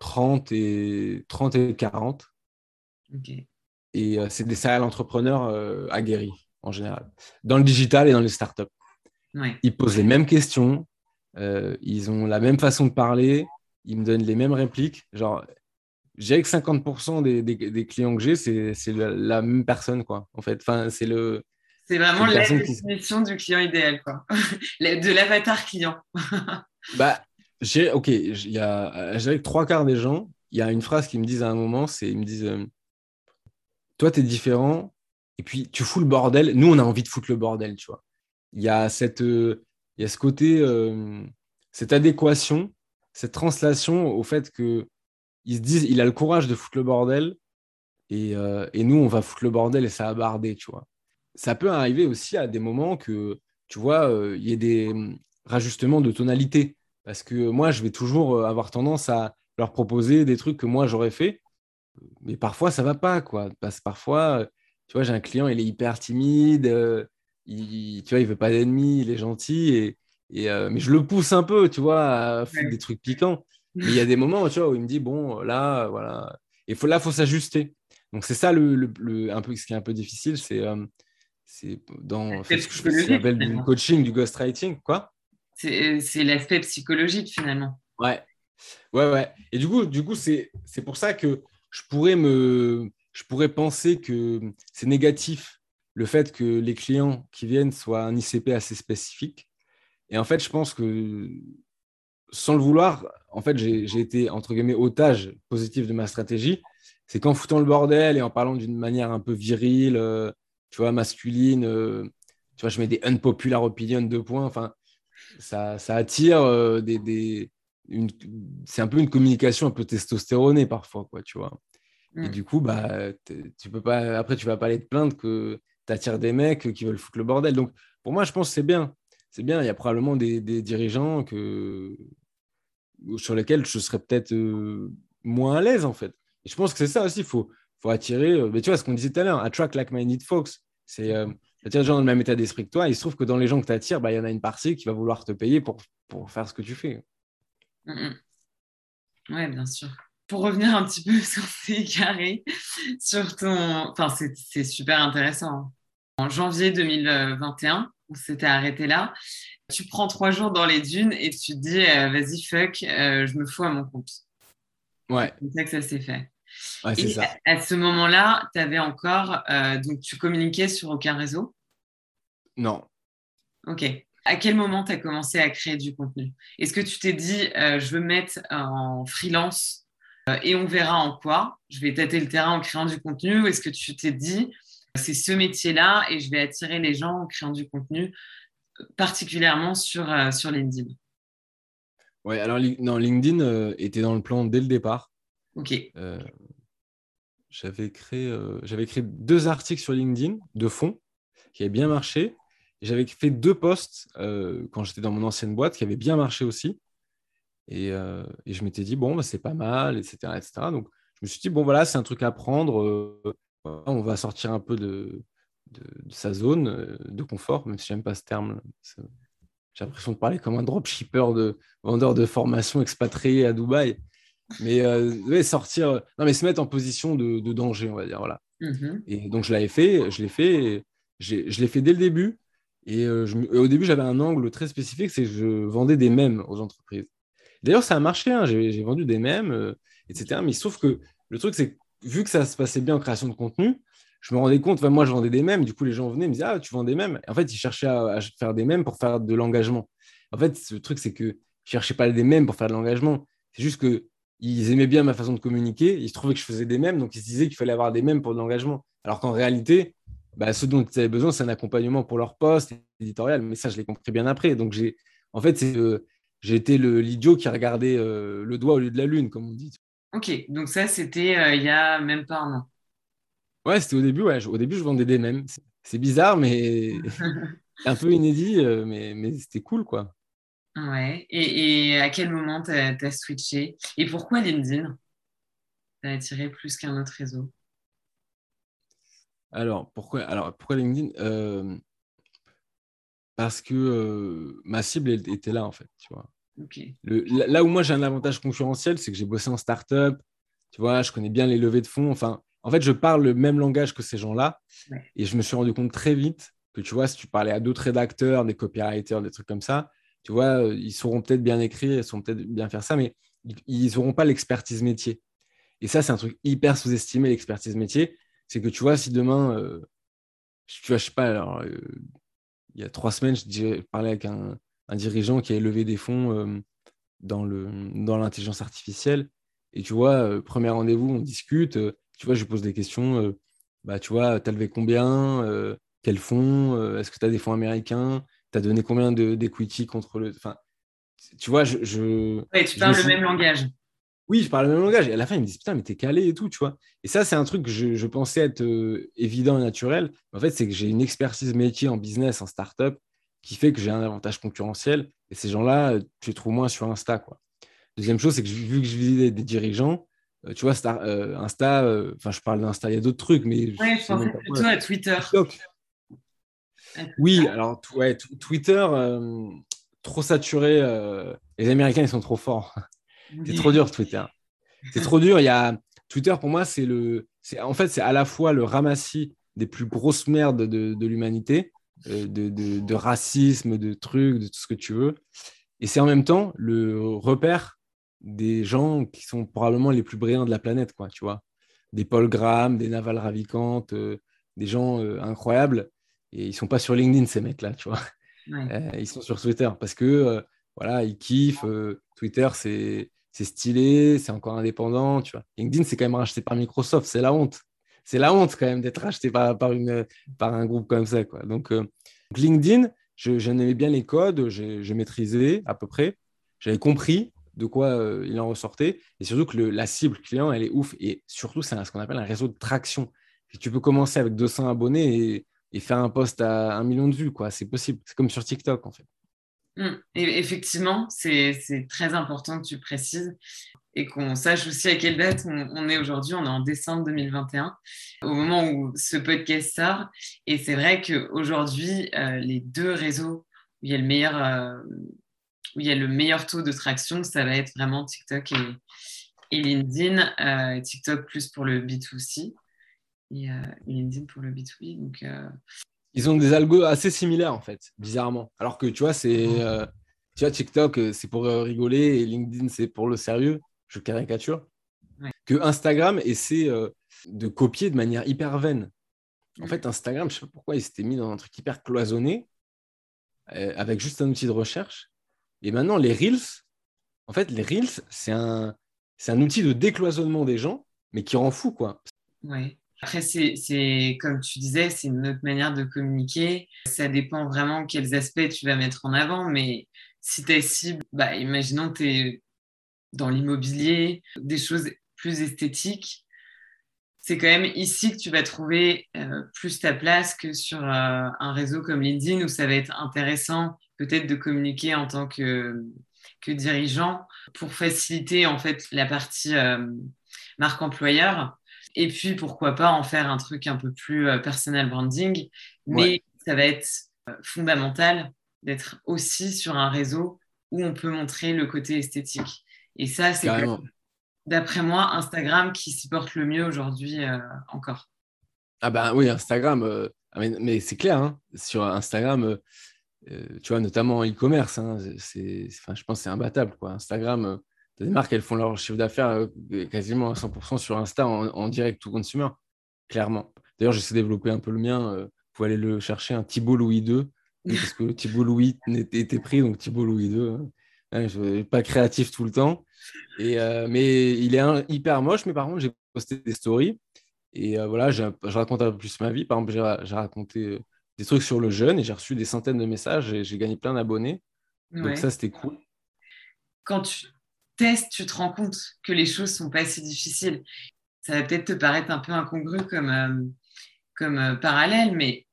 30 et, 30 et 40. Et c'est des serial entrepreneurs aguerris en général, dans le digital et dans les startups. Ils posent les mêmes questions, euh, ils ont la même façon de parler, ils me donnent les mêmes répliques. Genre, j'ai que 50% des, des, clients que j'ai, c'est la, même personne, quoi. En fait, enfin, c'est le. C'est vraiment la définition du client idéal, quoi. de l'avatar client. bah, j'ai, ok, il y a, j'ai trois quarts des gens. Il y a une phrase qu'ils me disent à un moment, c'est, ils me disent, euh, toi, tu es différent, et puis tu fous le bordel. Nous, on a envie de foutre le bordel, tu vois il y a, cette, euh, il y a ce côté, euh, cette adéquation, cette translation au fait que ils se disent, il a le courage de foutre le bordel et, euh, et, nous, on va foutre le bordel et ça va barder, tu vois. Ça peut arriver aussi à des moments que, tu vois, il y ait des rajustements de tonalité. Parce que moi, je vais toujours avoir tendance à leur proposer des trucs que moi, j'aurais fait. Mais parfois, ça va pas, quoi. Parce que parfois, tu vois, j'ai un client, il est hyper timide il, tu vois, il veut pas d'ennemis, il est gentil. Et, et euh, mais je le pousse un peu, tu vois, à faire des trucs piquants. Mais il y a des moments, tu vois, où il me dit, bon, là, voilà. Et faut, là, il faut s'aspect Donc, c'est ça, le, le, un peu, ce qui est un peu difficile, c'est euh, c'est dans ce que je appelle du coaching, du ghostwriting, quoi. C'est l'aspect psychologique, finalement. Ouais. Ouais, ouais. Et du coup, du coup c'est pour ça que je pourrais me je pourrais penser que c'est négatif le fait que les clients qui viennent soient un ICP assez spécifique. Et en fait, je pense que sans le vouloir, en fait, j'ai été, entre guillemets, otage positif de ma stratégie. C'est qu'en foutant le bordel et en parlant d'une manière un peu virile, euh, tu vois, masculine, euh, tu vois, je mets des unpopular opinions de points, enfin, ça, ça attire euh, des... des c'est un peu une communication un peu testostéronée parfois, quoi, tu vois. Et mm. du coup, bah, tu peux pas, après, tu vas pas aller te plaindre que tu des mecs qui veulent foutre le bordel. Donc, pour moi, je pense que c'est bien. C'est bien. Il y a probablement des, dirigeants que sur lesquels je serais peut-être moins à l'aise, en fait. Et je pense que c'est ça aussi, il faut, faut attirer, mais tu vois ce qu'on disait tout à l'heure, attract like-minded folks. C'est attirer des gens dans le même état d'esprit que toi. il se trouve que dans les gens que tu attires, bah, il y en a une partie qui va vouloir te payer pour, pour faire ce que tu fais. Oui, bien sûr. Pour revenir un petit peu sur ces carrés, sur ton. Enfin, c'est super intéressant. En janvier 2021, on s'était arrêté là. Tu prends trois jours dans les dunes et tu te dis euh, vas-y, fuck, euh, je me fous à mon compte. Ouais. C'est ça que ça s'est fait. Ouais, c'est ça. À, ce moment-là, tu avais encore. Euh, donc, tu communiquais sur aucun réseau? Non. Ok. À quel moment tu as commencé à créer du contenu? Est-ce que tu t'es dit, je veux mettre en freelance et on verra en quoi? Je vais tâter le terrain en créant du contenu Ou est-ce que tu t'es dit, c'est ce métier-là et je vais attirer les gens en créant du contenu, particulièrement sur, euh, sur LinkedIn. Oui, alors non, LinkedIn euh, était dans le plan dès le départ. Ok. Euh, j'avais créé, j'avais créé deux articles sur LinkedIn de fond qui avaient bien marché. J'avais fait deux posts quand j'étais dans mon ancienne boîte qui avaient bien marché aussi. Et, et je m'étais dit, bon, bah, c'est pas mal, etc., etc. Donc, je me suis dit, bon, voilà, c'est un truc à prendre on va sortir un peu de, sa zone euh, de confort, même si j'aime pas ce terme. J'ai l'impression de parler comme un dropshipper de vendeur de formation expatrié à Dubaï. Mais euh, sortir, non, mais se mettre en position de, danger, on va dire. Voilà. Mm-hmm. Et donc, je l'avais fait, je l'ai fait, je l'ai fait dès le début. Et euh, au début, j'avais un angle très spécifique, c'est que je vendais des mèmes aux entreprises. D'ailleurs, ça a marché, hein, j'ai vendu des mèmes, etc. Mais sauf que le truc, c'est vu que ça se passait bien en création de contenu, je me rendais compte, moi je vendais des mèmes, du coup les gens venaient me disaient Ah, tu vends des mèmes? En fait, ils cherchaient à, faire des mèmes pour faire de l'engagement. En fait, le truc, c'est que je ne cherchais pas des mèmes pour faire de l'engagement. C'est juste qu'ils aimaient bien ma façon de communiquer, ils trouvaient que je faisais des mèmes, donc ils se disaient qu'il fallait avoir des mèmes pour de l'engagement. Alors qu'en réalité, bah, ce dont ils avaient besoin, c'est un accompagnement pour leur poste éditorial. Mais ça, je l'ai compris bien après. Donc, j'ai, en fait, c'est, j'ai été l'idiot qui regardait euh, le doigt au lieu de la lune, comme on dit. Ok, donc ça, c'était euh, il y a même pas un an. Ouais, c'était au début, ouais. Au début, je vendais des mèmes. C'est bizarre, mais un peu inédit, euh, mais, mais c'était cool, quoi. Ouais. Et, à quel moment tu as, switché? Et pourquoi LinkedIn? T'as attiré plus qu'un autre réseau? Alors, pourquoi, alors, pourquoi LinkedIn? Euh, Parce que ma cible était là, en fait, tu vois là où moi j'ai un avantage concurrentiel, c'est que j'ai bossé en startup, tu vois, je connais bien les levées de fonds. Enfin, en fait, je parle le même langage que ces gens-là. Et je me suis rendu compte très vite que, tu vois, si tu parlais à d'autres rédacteurs, des copywriters, des trucs comme ça, tu vois, euh, ils sauront peut-être bien écrire, ils sauront peut-être bien faire ça, mais ils n'auront pas l'expertise métier. Et ça, c'est un truc hyper sous-estimé, l'expertise métier. C'est que, tu vois, si demain, euh, tu vois, je sais pas, alors, euh, il y a trois semaines, je parlais avec un, un dirigeant qui a levé des fonds euh, dans, l'intelligence artificielle. Et tu vois, premier rendez-vous, on discute. Euh, tu vois, je lui pose des questions. bah, tu vois, tu as levé combien Quels fonds Est-ce que tu as des fonds américains Tu as donné combien d'equity contre le. Enfin, tu vois, je. je tu parles le même langage. Oui, je parle le même langage. Et à la fin, ils me disent Putain, mais t'es calé et tout, tu vois. Et ça, c'est un truc que je, je pensais être évident et naturel. En fait, c'est que j'ai une expertise métier en business, en startup, qui fait que j'ai un avantage concurrentiel. Et ces gens-là, tu les trouves moins sur Insta. Quoi. Deuxième chose, c'est que vu que je visite des, dirigeants, euh, tu vois, euh, Insta, euh, enfin, je parle d'Insta, il y a d'autres trucs, mais. Ouais, je pensais plutôt à Twitter. Oui, alors, ouais, Twitter, trop saturé. les Américains, ils sont trop forts. c'est trop dur, Twitter. C'est trop dur. Il y a... Twitter, pour moi, c'est le. En fait, c'est à la fois le ramassis des plus grosses merdes de, de l'humanité euh, de, racisme, de trucs, de tout ce que tu veux. Et c'est en même temps le repère des gens qui sont probablement les plus brillants de la planète, quoi, tu vois. Des Paul Graham, des Naval Ravikant, euh, des gens euh, incroyables. Et ils sont pas sur LinkedIn, ces mecs-là, tu vois. ils sont sur Twitter parce que, voilà, ils kiffent. Twitter, c'est stylé, c'est encore indépendant, tu vois. LinkedIn, c'est quand même racheté par Microsoft, c'est la honte c'est la honte quand même d'être acheté par, par, une, par un groupe comme ça. Quoi. Donc, euh, LinkedIn, je, aimais bien les codes, je, maîtrisais à peu près, j'avais compris de quoi euh, il en ressortait, et surtout que la cible client, elle est ouf, et surtout, c'est ce qu'on appelle un réseau de traction. tu peux commencer avec 200 abonnés et, faire un post à un million de vues, quoi. C'est possible. C'est comme sur TikTok, en fait. Mm. Et effectivement, c'est très important que tu précises et qu'on sache aussi à quelle date on, est aujourd'hui. On est en décembre 2021, au moment où ce podcast sort. Et c'est vrai qu'aujourd'hui, euh, les deux réseaux où il y a le meilleur, euh, où il y a le meilleur taux de traction, ça va être vraiment TikTok et, et LinkedIn. Euh, TikTok plus pour le B2C et, LinkedIn pour le B2B. Donc, ils ont des algos assez similaires en fait, bizarrement. Alors que tu vois, c'est tu vois TikTok, c'est pour rigoler et LinkedIn, c'est pour le sérieux je caricature, que Instagram essaie euh, de copier de manière hyper vaine. En fait, Instagram, je ne sais pas pourquoi il s'était mis dans un truc hyper cloisonné, euh, avec juste un outil de recherche. Et maintenant, les Reels, en fait, les Reels, c'est un, c'est un outil de décloisonnement des gens, mais qui rend fou, quoi. Ouais. Après, c'est comme tu disais, c'est une autre manière de communiquer. Ça dépend vraiment quels aspects tu vas mettre en avant, mais si ta cible, bah, imaginons que tu es dans l'immobilier, des choses plus esthétiques. C'est quand même ici que tu vas trouver euh, plus ta place que sur euh, un réseau comme LinkedIn où ça va être intéressant peut-être de communiquer en tant que, que dirigeant pour faciliter en fait la partie euh, marque employeur. Et puis pourquoi pas en faire un truc un peu plus personal branding, mais ça va être fondamental d'être aussi sur un réseau où on peut montrer le côté esthétique. Et ça, c'est d'après moi Instagram qui supporte le mieux aujourd'hui euh, encore. Ah ben oui, Instagram, euh, mais, c'est clair, hein. sur Instagram, euh, tu vois, notamment en e-commerce, hein, je pense que c'est imbattable. Quoi. Instagram, des marques, elles font leur chiffre d'affaires quasiment à 100% sur Insta en, direct tout consumer, clairement. D'ailleurs, j'essaie de développer un peu le mien. Vous aller le chercher, un Thibault Louis II, parce que Thibault Louis était pris, donc Thibault Louis II. Hein. Je ne suis pas créatif tout le temps. Et, euh, mais il est hyper moche, mais par contre, j'ai posté des stories. Et euh, voilà, je raconte un peu plus ma vie. Par exemple, j'ai raconté euh, des trucs sur le jeûne et j'ai reçu des centaines de messages et j'ai gagné plein d'abonnés. Donc ça, c'était cool. Quand tu testes, tu te rends compte que les choses sont pas si difficiles. Ça va peut-être te paraître un peu incongru comme, comme parallèle, mais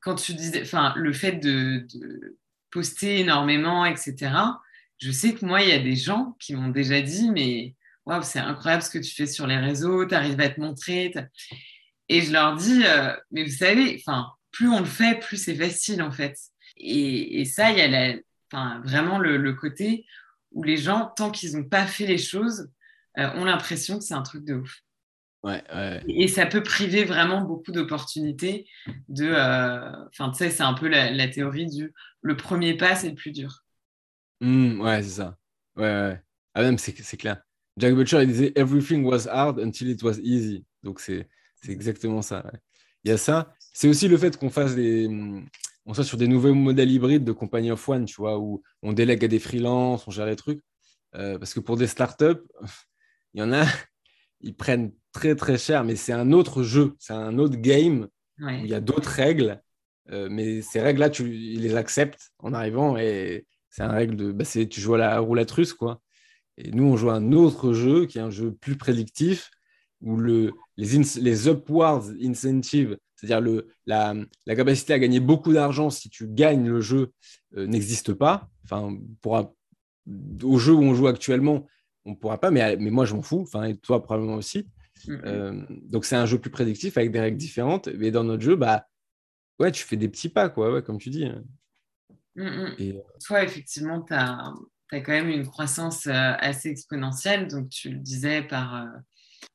quand tu disais, enfin, le fait de, de poster énormément, etc., je sais que moi, il y a des gens qui m'ont déjà dit, mais waouh, c'est incroyable ce que tu fais sur les réseaux, tu arrives à te montrer. Et je leur dis, euh, mais vous savez, plus on le fait, plus c'est facile en fait. Et, ça, il y a vraiment le, côté où les gens, tant qu'ils n'ont pas fait les choses, euh, ont l'impression que c'est un truc de ouf. Ouais, Et ça peut priver vraiment beaucoup d'opportunités. De, euh, enfin, tu sais, c'est un peu la, la, théorie du le premier pas, c'est le plus dur. Mmh, ouais, c'est ça. Ouais, ouais. Ah, même, c'est clair. Jack Butcher, il disait Everything was hard until it was easy. Donc, c'est exactement ça. Il y a ça. C'est aussi le fait qu'on fasse des. On soit sur des nouveaux modèles hybrides de compagnie of one, tu vois, où on délègue à des freelances, on gère les trucs. Euh, parce que pour des startups, il y en a, ils prennent très très cher, mais c'est un autre jeu, c'est un autre game où il y a d'autres règles. Euh, mais ces règles-là, tu les acceptes en arrivant et c'est un règle de. Bah, tu joues à la roulette russe, quoi. Et nous, on joue à un autre jeu qui est un jeu plus prédictif, où le, les, les upwards incentives, c'est-à-dire la, la, capacité à gagner beaucoup d'argent si tu gagnes le jeu, euh, n'existe pas. Enfin, pour au jeu où on joue actuellement, on ne pourra pas, mais, mais moi, je m'en fous. Enfin, et toi, probablement aussi. Mm-hmm. Euh, donc, c'est un jeu plus prédictif avec des règles différentes. Mais dans notre jeu, bah, ouais, tu fais des petits pas, quoi, ouais, comme tu dis. Mm, mm. Et... Euh, Toi, effectivement, tu as, quand même une croissance euh, assez exponentielle. Donc, tu le disais par, euh,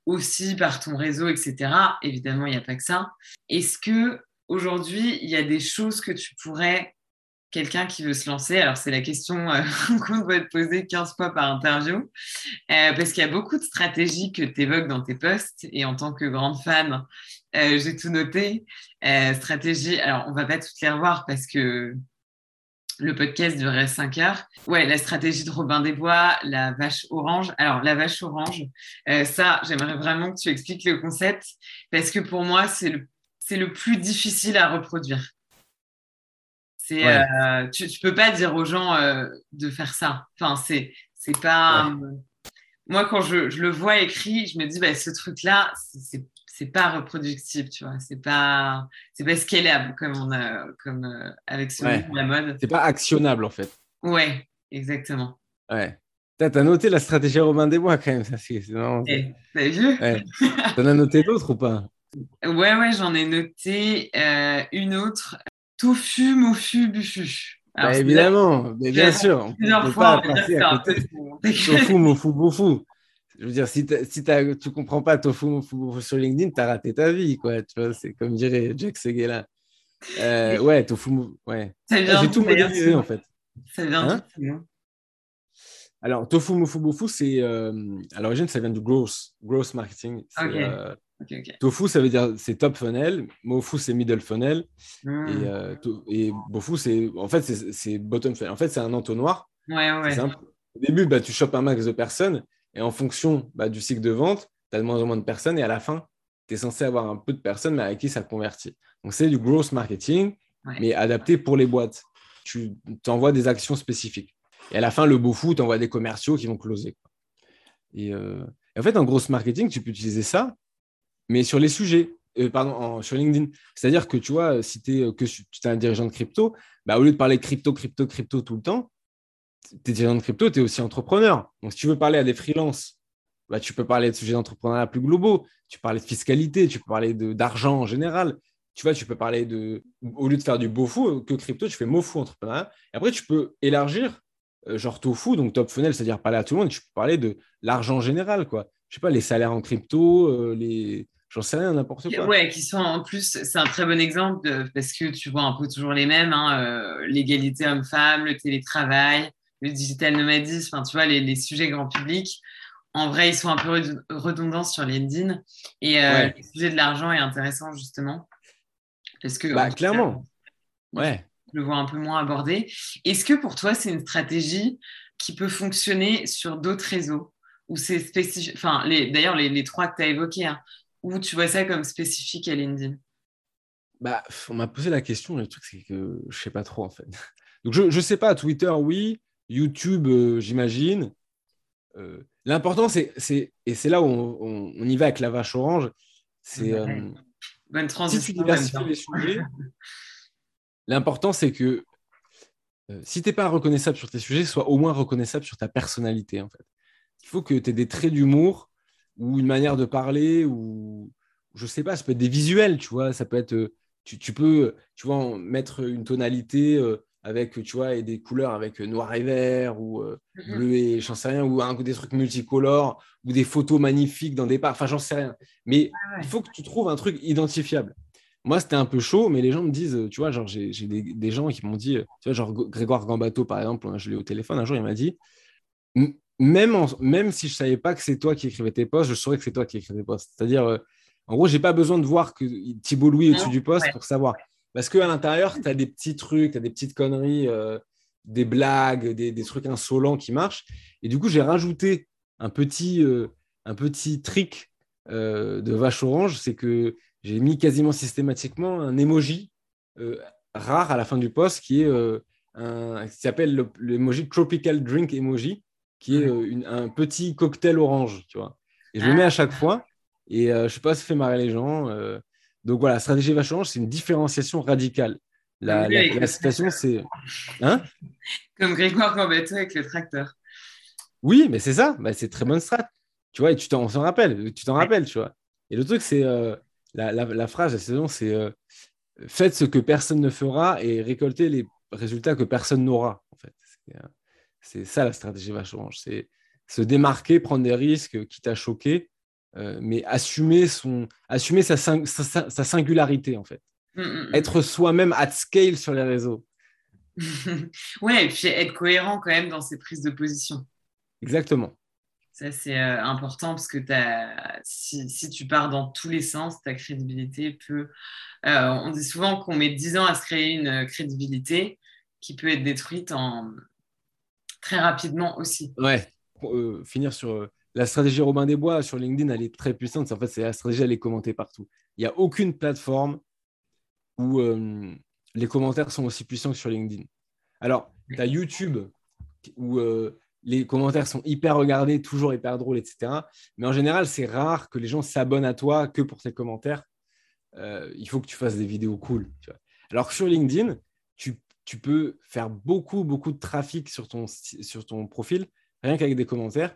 aussi par ton réseau, etc. Évidemment, il n'y a pas que ça. Est-ce que aujourd'hui, il y a des choses que tu pourrais quelqu'un qui veut se lancer Alors, c'est la question qu'on doit te poser 15 fois par interview, parce qu'il y a beaucoup de stratégies que tu évoques dans tes posts, et en tant que grande fan, j'ai tout noté. stratégie, alors on va pas toutes les revoir parce que le podcast durait 5 heures. Ouais, la stratégie de Robin des Bois, la vache orange. Alors, la vache orange, euh, ça, j'aimerais vraiment que tu expliques le concept parce que pour moi, c'est le, c'est le plus difficile à reproduire. C'est, euh, tu, tu peux pas dire aux gens euh, de faire ça. Enfin, c'est, c'est pas. Moi, quand je, je, le vois écrit, je me dis, bah, ce truc-là, c'est c'est pas reproductible, tu vois. C'est pas, c'est pas scalable comme on a, comme euh, avec ce la mode. C'est pas actionnable en fait. Ouais, exactement. Ouais. T'as as noté la stratégie Robin des Bois quand même. Ça, c'est, eh, T'as vu? Ouais. T'en as noté d'autres ou pas? Ouais, ouais, j'en ai noté euh, une autre. Tofu, mofu, bufu. bah, évidemment, mais bien sûr. On peut pas passer à côté. Tofu, mofu, bufu. Je veux dire, si, si tu comprends pas tofu, sur LinkedIn, tu as raté ta vie. Quoi. Tu vois, c'est comme dirait Jack Seguela. Euh, ouais, tofu, ouais. J'ai tout modélisé en fait. Ça vient hein? hein Alors, tofu, mofu, bufu, c'est euh, à l'origine, ça vient du growth, growth marketing. Euh, tofu, ça veut dire c'est top funnel. Mofu, c'est middle funnel. Hmm. Et, euh, et bofu, c'est en fait c'est bottom funnel. En fait, c'est un entonnoir. Ouais, ouais. Au début, bah, tu chopes un max de personnes et en fonction bah, du cycle de vente, tu as de moins en moins de personnes et à la fin, tu es censé avoir un peu de personnes mais avec qui ça convertit. Donc, c'est du growth marketing, mais adapté pour les boîtes. Tu t'envoies des actions spécifiques. Et à la fin, le beau fou, tu envoies des commerciaux qui vont closer. Euh, et, en fait, en growth marketing, tu peux utiliser ça, mais sur les sujets. Euh, pardon, sur LinkedIn. C'est-à-dire que tu vois, si tu es, euh, que tu es un dirigeant de crypto, bah, au lieu de parler crypto, crypto, crypto tout le temps, tu es dirigeant de crypto, tu es aussi entrepreneur. Donc, si tu veux parler à des freelances, bah, tu peux parler de sujets d'entrepreneuriat plus globaux. Tu peux parler de fiscalité, tu peux parler d'argent en général. Tu vois, tu peux parler de, au lieu de faire du beau fou que crypto, tu fais mot fou entrepreneuriat. Et après, tu peux élargir, euh, genre tofu, donc top funnel, c'est-à-dire parler à tout le monde. Tu peux parler de l'argent général, quoi. Je sais pas, les salaires en crypto, euh, les, j'en sais rien, n'importe quoi. Ouais, qui sont en plus, c'est un très bon exemple parce que tu vois un peu toujours les mêmes, hein, euh, l'égalité homme-femme, le télétravail, le digital nomadisme, enfin, tu vois, les, les, sujets grand public. En vrai, ils sont un peu redondants sur LinkedIn. Et le sujet de l'argent est intéressant, justement. Parce que. Bah, clairement. ouais. Je le vois un peu moins abordé. Est-ce que pour toi, c'est une stratégie qui peut fonctionner sur d'autres réseaux ou c'est spécifique. Enfin, d'ailleurs, les, les, trois que tu as évoqués, hein, où tu vois ça comme spécifique à LinkedIn? Bah, On m'a posé la question, le truc, c'est que je ne sais pas trop, en fait. Donc, je ne sais pas, Twitter, oui, YouTube, euh, j'imagine. Euh, l'important, c'est, et c'est là où on, y va avec la vache orange, c'est euh, Bonne transition. Si tu diversifies les sujets, l'important, c'est que si tu n'es pas reconnaissable sur tes sujets, sois au moins reconnaissable sur ta personnalité, en fait. Il faut que tu aies des traits d'humour ou une manière de parler ou je sais pas, ça peut être des visuels, tu vois, ça peut être tu, tu peux tu vois mettre une tonalité avec, tu vois, et des couleurs avec noir et vert ou euh, bleu et j'en sais rien, ou un, des trucs multicolores ou des photos magnifiques dans des parcs, enfin, j'en sais rien. Mais il faut que tu trouves un truc identifiable. Moi, c'était un peu chaud, mais les gens me disent, tu vois, genre, j'ai des, gens qui m'ont dit, tu vois, genre Grégoire Gambato, par exemple, je l'ai au téléphone, un jour, il m'a dit, même, même si je savais pas que c'est toi qui écrivais tes posts, je saurais que c'est toi qui écrivais tes posts. C'est-à-dire, euh, en gros, j'ai pas besoin de voir que Thibault Louis est au-dessus du poste pour savoir. Parce qu'à l'intérieur, tu as des petits trucs, tu as des petites conneries, euh, des blagues, des, trucs insolents qui marchent. Et du coup, j'ai rajouté un petit, euh, un petit trick euh, de vache orange, c'est que j'ai mis quasiment systématiquement un emoji rare à la fin du post qui est un, qui s'appelle l'emoji Tropical Drink Emoji, qui est un petit cocktail orange, tu vois. Et je le mets à chaque fois. Et je sais pas, ça fait marrer les gens. Donc voilà, stratégie vache orange, c'est une différenciation radicale. La, citation, c'est. Hein? Comme Grégoire Gambato avec le tracteur. Oui, mais c'est ça, bah, c'est très bonne strat. Tu vois, et tu t'en rappelles, tu t'en rappelles, tu vois. Et le truc, c'est euh, la, phrase, la saison, c'est euh, faites ce que personne ne fera et récoltez les résultats que personne n'aura. En fait, c'est euh, ça la stratégie vache orange. C'est se démarquer, prendre des risques, quitte à choquer, euh, mais assumer, son, assumer sa, sa, singularité, en fait. Mm, mm, mm. Être soi-même at scale sur les réseaux. ouais, et puis être cohérent quand même dans ses prises de position. Exactement. Ça, c'est euh, important parce que si, si, tu pars dans tous les sens, ta crédibilité peut. Euh, on dit souvent qu'on met 10 ans à se créer une crédibilité qui peut être détruite en... très rapidement aussi. Ouais, finir sur la stratégie Robin des Bois sur LinkedIn, elle est très puissante. En fait, c'est la stratégie, elle est commentée partout. Il n'y a aucune plateforme où euh, les commentaires sont aussi puissants que sur LinkedIn. Alors, tu as YouTube où euh, les commentaires sont hyper regardés, toujours hyper drôles, etc. Mais en général, c'est rare que les gens s'abonnent à toi que pour tes commentaires. Euh, il faut que tu fasses des vidéos cool. Alors que sur LinkedIn, tu peux faire beaucoup, beaucoup de trafic sur ton profil, rien qu'avec des commentaires.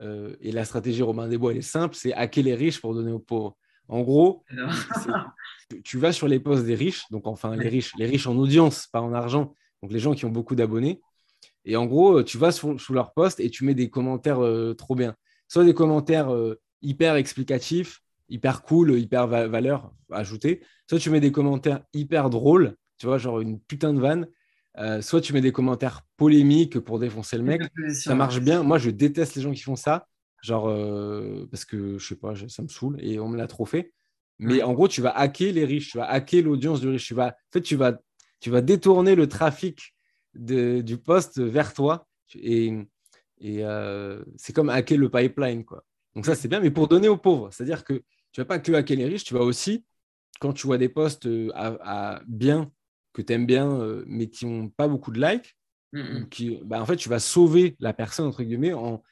Euh, et la stratégie Robin Desbois, elle est simple, c'est hacker les riches pour donner aux pauvres. En gros, tu vas sur les posts des riches, donc enfin les riches, les riches en audience, pas en argent, donc les gens qui ont beaucoup d'abonnés. Et en gros, tu vas sous, leur post et tu mets des commentaires euh, trop bien. Soit des commentaires euh, hyper explicatifs, hyper cool, hyper valeur ajoutée. Soit tu mets des commentaires hyper drôles, tu vois, genre une putain de vanne. Euh, soit tu mets des commentaires polémiques pour défoncer le mec. Ça marche bien. Moi, je déteste les gens qui font ça. Genre, euh, parce que je sais pas, ça me saoule et on me l'a trop fait. Mais en gros, tu vas hacker les riches, tu vas hacker l'audience du riche. Tu vas, en fait, tu vas, tu vas détourner le trafic du poste vers toi. Et, et euh, c'est comme hacker le pipeline, quoi. Donc ça, c'est bien, mais pour donner aux pauvres. C'est-à-dire que tu vas pas que hacker les riches, tu vas aussi, quand tu vois des posts à bien que tu aimes bien, euh, mais qui n'ont pas beaucoup de likes, mm, mm. qui, bah, en fait, tu vas sauver la personne, entre guillemets, en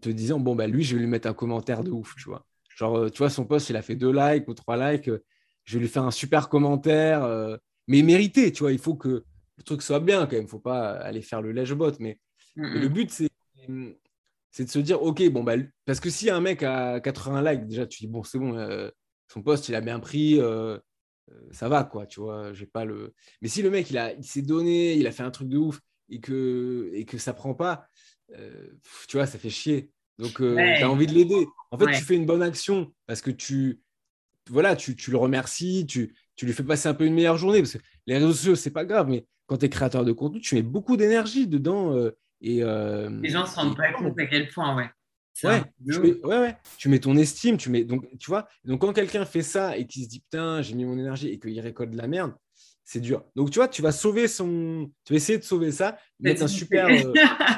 te disant, bon, bah, lui, je vais lui mettre un commentaire de ouf, tu vois. Genre, euh, tu vois, son post, il a fait deux likes ou trois likes, euh, je vais lui faire un super commentaire, mais mérité, tu vois, il faut que le truc soit bien quand même, faut pas aller faire le lèche-bot, mais, mm, le but, c'est c'est de se dire, ok, bon, bah, parce que si un mec a 80 likes, déjà, tu dis, bon, c'est bon, son post, il a bien pris, euh, ça va, quoi, tu vois. J'ai pas le. Mais si le mec, il, a, il s'est donné, il a fait un truc de ouf et que, et que ça prend pas, euh, tu vois, ça fait chier. Donc, euh, tu as envie de l'aider. En fait, tu fais une bonne action parce que tu, voilà, tu, tu le remercies, tu, tu, lui fais passer un peu une meilleure journée. Parce que les réseaux sociaux, c'est pas grave, mais quand tu es créateur de contenu, tu mets beaucoup d'énergie dedans. et, les gens se rendent pas compte à quel point, ouais. Ouais tu, mets, ouais, ouais, tu mets ton estime, tu mets donc tu vois. Donc quand quelqu'un fait ça et qu'il se dit putain j'ai mis mon énergie et qu'il récolte de la merde, c'est dur. Donc tu vois, tu vas sauver son, tu vas essayer de sauver ça, mettre un super, euh,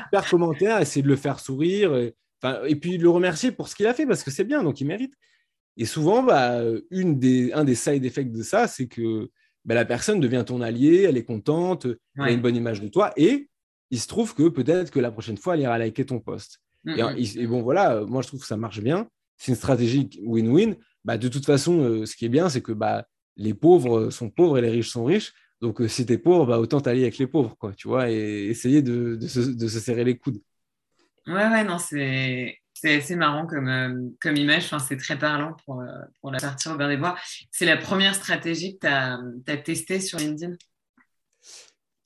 super commentaire, essayer de le faire sourire, et, et puis le remercier pour ce qu'il a fait parce que c'est bien, donc il mérite. Et souvent, bah, une des, un des side effects de ça, c'est que bah, la personne devient ton allié, elle est contente, elle a une bonne image de toi, et il se trouve que peut-être que la prochaine fois, elle ira liker ton post. Mm, mm. Et, bon, voilà, euh, moi, je trouve que ça marche bien. C'est une stratégie win-win. Bah, de toute façon, euh, ce qui est bien, c'est que bah, les pauvres sont pauvres et les riches sont riches. Donc, euh, si tu es pauvre, bah, autant t'allier avec les pauvres, quoi, tu vois, et essayer de, de, se, de, se, serrer les coudes. Ouais, ouais, non, c'est. C'est assez marrant comme, comme image, enfin, c'est très parlant pour, pour la partie Robert des Bois. C'est la première stratégie que tu as, as testée sur LinkedIn?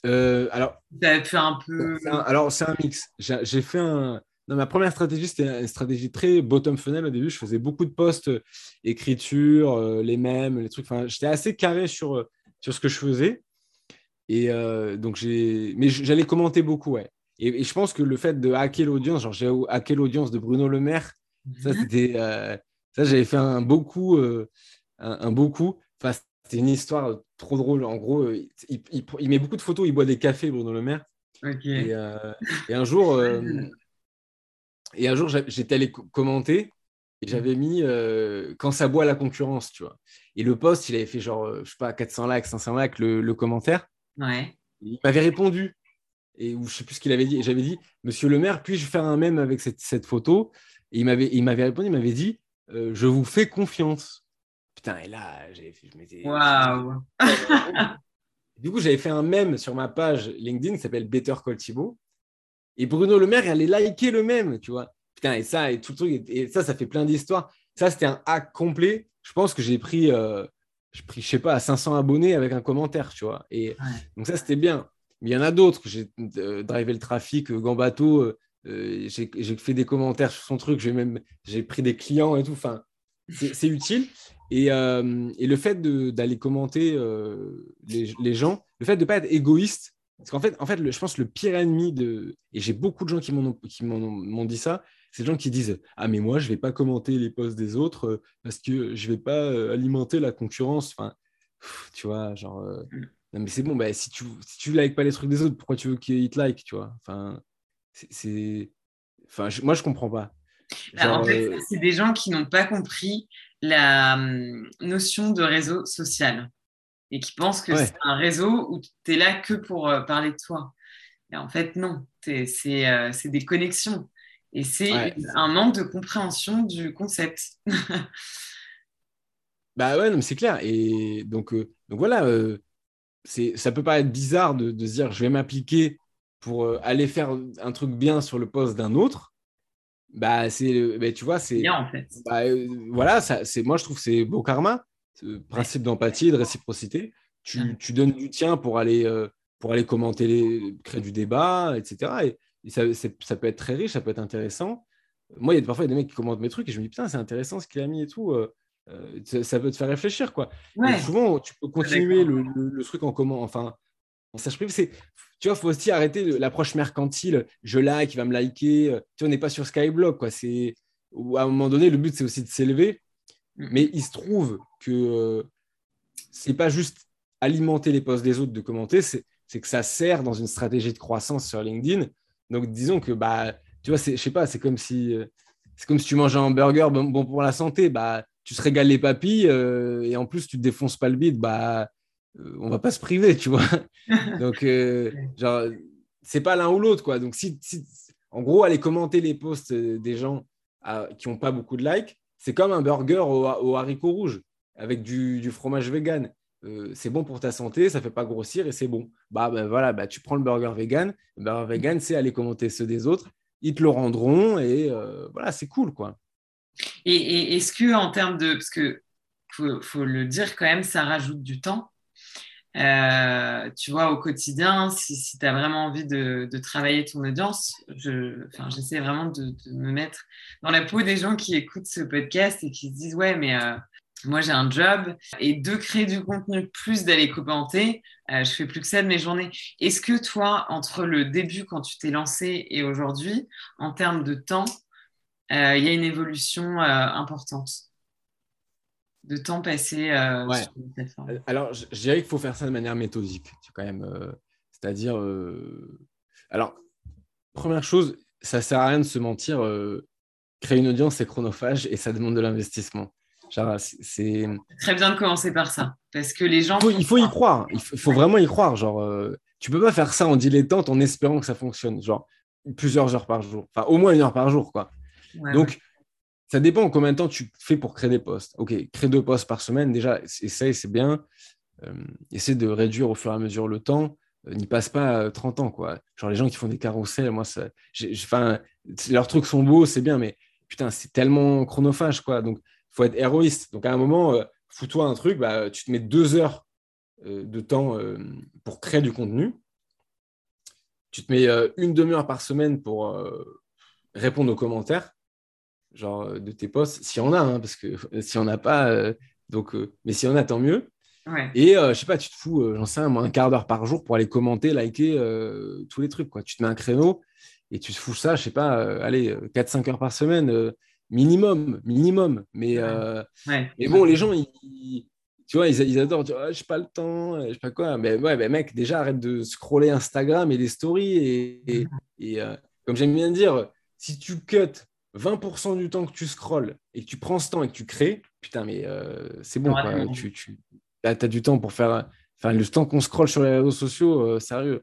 Alors, fait un peu. alors, c'est un mix. J'ai fait un, ma première stratégie, c'était une stratégie très bottom funnel au début. Je faisais beaucoup de posts, euh, écriture, euh, les mêmes, les trucs. Enfin, j'étais assez carré sur, euh, sur ce que je faisais. Et donc, j'ai. Mais j'allais commenter beaucoup, ouais. Et, je pense que le fait de hacker l'audience, genre j'ai hacké l'audience de Bruno Le Maire, ça, mhm. c'était. ça, j'avais fait un beaucoup. un, beaucoup. Enfin, c'était une histoire trop drôle. En gros, il, il, met beaucoup de photos, il boit des cafés, Bruno Le Maire. Et, et, un jour, et un jour, j'étais allé commenter et j'avais mis euh, quand ça boit la concurrence, tu vois. Et le post, il avait fait genre, euh, je sais pas, 400 likes, 500 likes, le, commentaire. Ouais. Il m'avait répondu. Et ou je sais plus ce qu'il avait dit. J'avais dit, Monsieur le maire, puis-je faire un mème avec cette, cette photo? Et il m'avait, il m'avait répondu, il m'avait dit, euh, je vous fais confiance. Putain, et là, je m'étais. Waouh Du coup, j'avais fait un mème sur ma page LinkedIn qui s'appelle Better Call Thibault. Et Bruno Le Maire, il allait liker le même, tu vois. Putain, et ça, et tout le truc, et ça, ça fait plein d'histoires. Ça, c'était un hack complet. Je pense que j'ai pris, euh, je pris, je sais pas, 500 abonnés avec un commentaire, tu vois. Et donc ça, c'était bien. Mais il y en a d'autres. J'ai euh, drivé le trafic, euh, Gambato. Euh, j'ai fait des commentaires sur son truc. J'ai même, j'ai pris des clients et tout. Enfin, c'est utile. Et, et, le fait d'aller commenter les, les, gens, le fait de ne pas être égoïste, parce qu'en fait, en fait je pense que le pire ennemi de. Et j'ai beaucoup de gens qui m'ont dit ça, c'est les gens qui disent Ah, mais moi, je ne vais pas commenter les posts des autres euh, parce que je ne vais pas euh, alimenter la concurrence. Enfin, tu vois, genre. Euh, mm. Non, mais c'est bon, bah, si tu si tu likes pas les trucs des autres, pourquoi tu veux qu'ils te like, tu vois? Enfin, c'est. Enfin, moi, je comprends pas. Bah, en fait, c'est des gens qui n'ont pas compris la hum, notion de réseau social et qui pensent que c'est un réseau où tu es là que pour euh, parler de toi. Et en fait, non, euh, c'est des connexions. Et c'est un manque de compréhension du concept. bah ouais, c'est clair. Et donc, euh, donc voilà, ça peut pas être bizarre de, se dire je vais m'appliquer pour aller faire un truc bien sur le poste d'un autre. Bah, c'est, bah, tu vois, c'est. En fait. Bah, euh, voilà, ça, c'est, moi, je trouve que c'est beau karma, principe d'empathie, de réciprocité. Tu, tu, donnes du tien pour aller, euh, pour aller commenter, les, créer du débat, etc. Et, ça, ça, peut être très riche, ça peut être intéressant. Moi, il y a parfois des mecs qui commentent mes trucs et je me dis, putain, c'est intéressant ce qu'il a mis et tout. ça, peut te faire réfléchir, quoi. souvent, tu peux continuer le, le, truc en comment, enfin, en sage privé, c'est tu vois, il faut aussi arrêter l'approche mercantile. Je like, il va me liker. Euh, tu vois, on n'est pas sur Skyblock, quoi. C'est à un moment donné, le but c'est aussi de s'élever. Mm. Mais il se trouve que euh, c'est pas juste alimenter les posts des autres de commenter, c'est que ça sert dans une stratégie de croissance sur LinkedIn. Donc disons que bah tu vois, je sais pas, c'est comme si euh, c'est comme si tu manges un hamburger bon, bon, pour la santé, bah tu te régales les papilles et en plus tu te défonces pas le bide, bah euh, on va pas se priver, tu vois. Donc, euh, genre, c'est pas l'un ou l'autre, quoi. Donc, si, en gros, aller commenter les posts euh, des gens qui n'ont pas beaucoup de likes, c'est comme un burger au, haricot rouge avec du, fromage vegan. c'est bon pour ta santé, ça fait pas grossir et c'est bon. Bah, bah voilà, bah, tu prends le burger vegan. Le burger vegan, c'est aller commenter ceux des autres. Ils te le rendront et voilà, c'est cool, quoi. Et, est-ce que en termes de, parce que faut le dire quand même, ça rajoute du temps. Euh, tu vois, au quotidien, si, tu as vraiment envie de, travailler ton audience, j'essaie vraiment de, me mettre dans la peau des gens qui écoutent ce podcast et qui se disent Ouais, mais euh, moi j'ai un job et de créer du contenu plus d'aller commenter, euh, je fais plus que ça de mes journées. Est-ce que toi, entre le début quand tu t'es lancé et aujourd'hui, en termes de temps, il y a une évolution importante? De temps passé euh, sur euh, Alors, je, dirais qu'il faut faire ça de manière méthodique, quand même. Euh, c'est-à-dire, alors, première chose, ça sert à rien de se mentir. créer une audience, c'est chronophage et ça demande de l'investissement. c'est très bien de commencer par ça, parce que les gens. Il faut, y croire. Il faut, vraiment y croire. Genre, tu peux pas faire ça en dilettante en espérant que ça fonctionne. Genre, plusieurs heures par jour. Enfin, au moins une heure par jour, quoi. Donc, ça dépend combien de temps tu fais pour créer des postes. Ok, créer deux postes par semaine, déjà, essaye, c'est bien. Euh, essaie de réduire au fur et à mesure le temps. Euh, n'y passe pas 30 ans, quoi. Genre, les gens qui font des carousels, moi, ça, enfin, leurs trucs sont beaux, c'est bien, mais putain, c'est tellement chronophage, quoi. Donc, il faut être héroïste. Donc, à un moment, euh, fous-toi un truc, bah, tu te mets deux heures de temps pour créer du contenu. Tu te mets une demi-heure par semaine pour répondre aux commentaires genre euh, de tes posts, s'il y en a, hein, parce que euh, s'il n'y en a pas, euh, donc, mais s'il y en a, tant mieux. Et je sais pas, tu te fous, j'en sais un, un quart d'heure par jour pour aller commenter, liker tous les trucs. Quoi. Tu te mets un créneau et tu te fous ça, je sais pas, allez, 4-5 heures par semaine, minimum, minimum. Mais, mais bon, les gens, ils, tu vois, ils, adorent dire, ah, je n'ai pas le temps, je sais pas quoi. Mais ouais, mais mec, déjà, arrête de scroller Instagram et les stories. Et, et, comme j'aime bien dire, si tu cut 20% du temps que tu scrolles et que tu prends ce temps et que tu crées, putain, mais euh, c'est bon. Tu, tu as, du temps pour faire. Enfin, le temps qu'on scrolle sur les réseaux sociaux, euh, sérieux.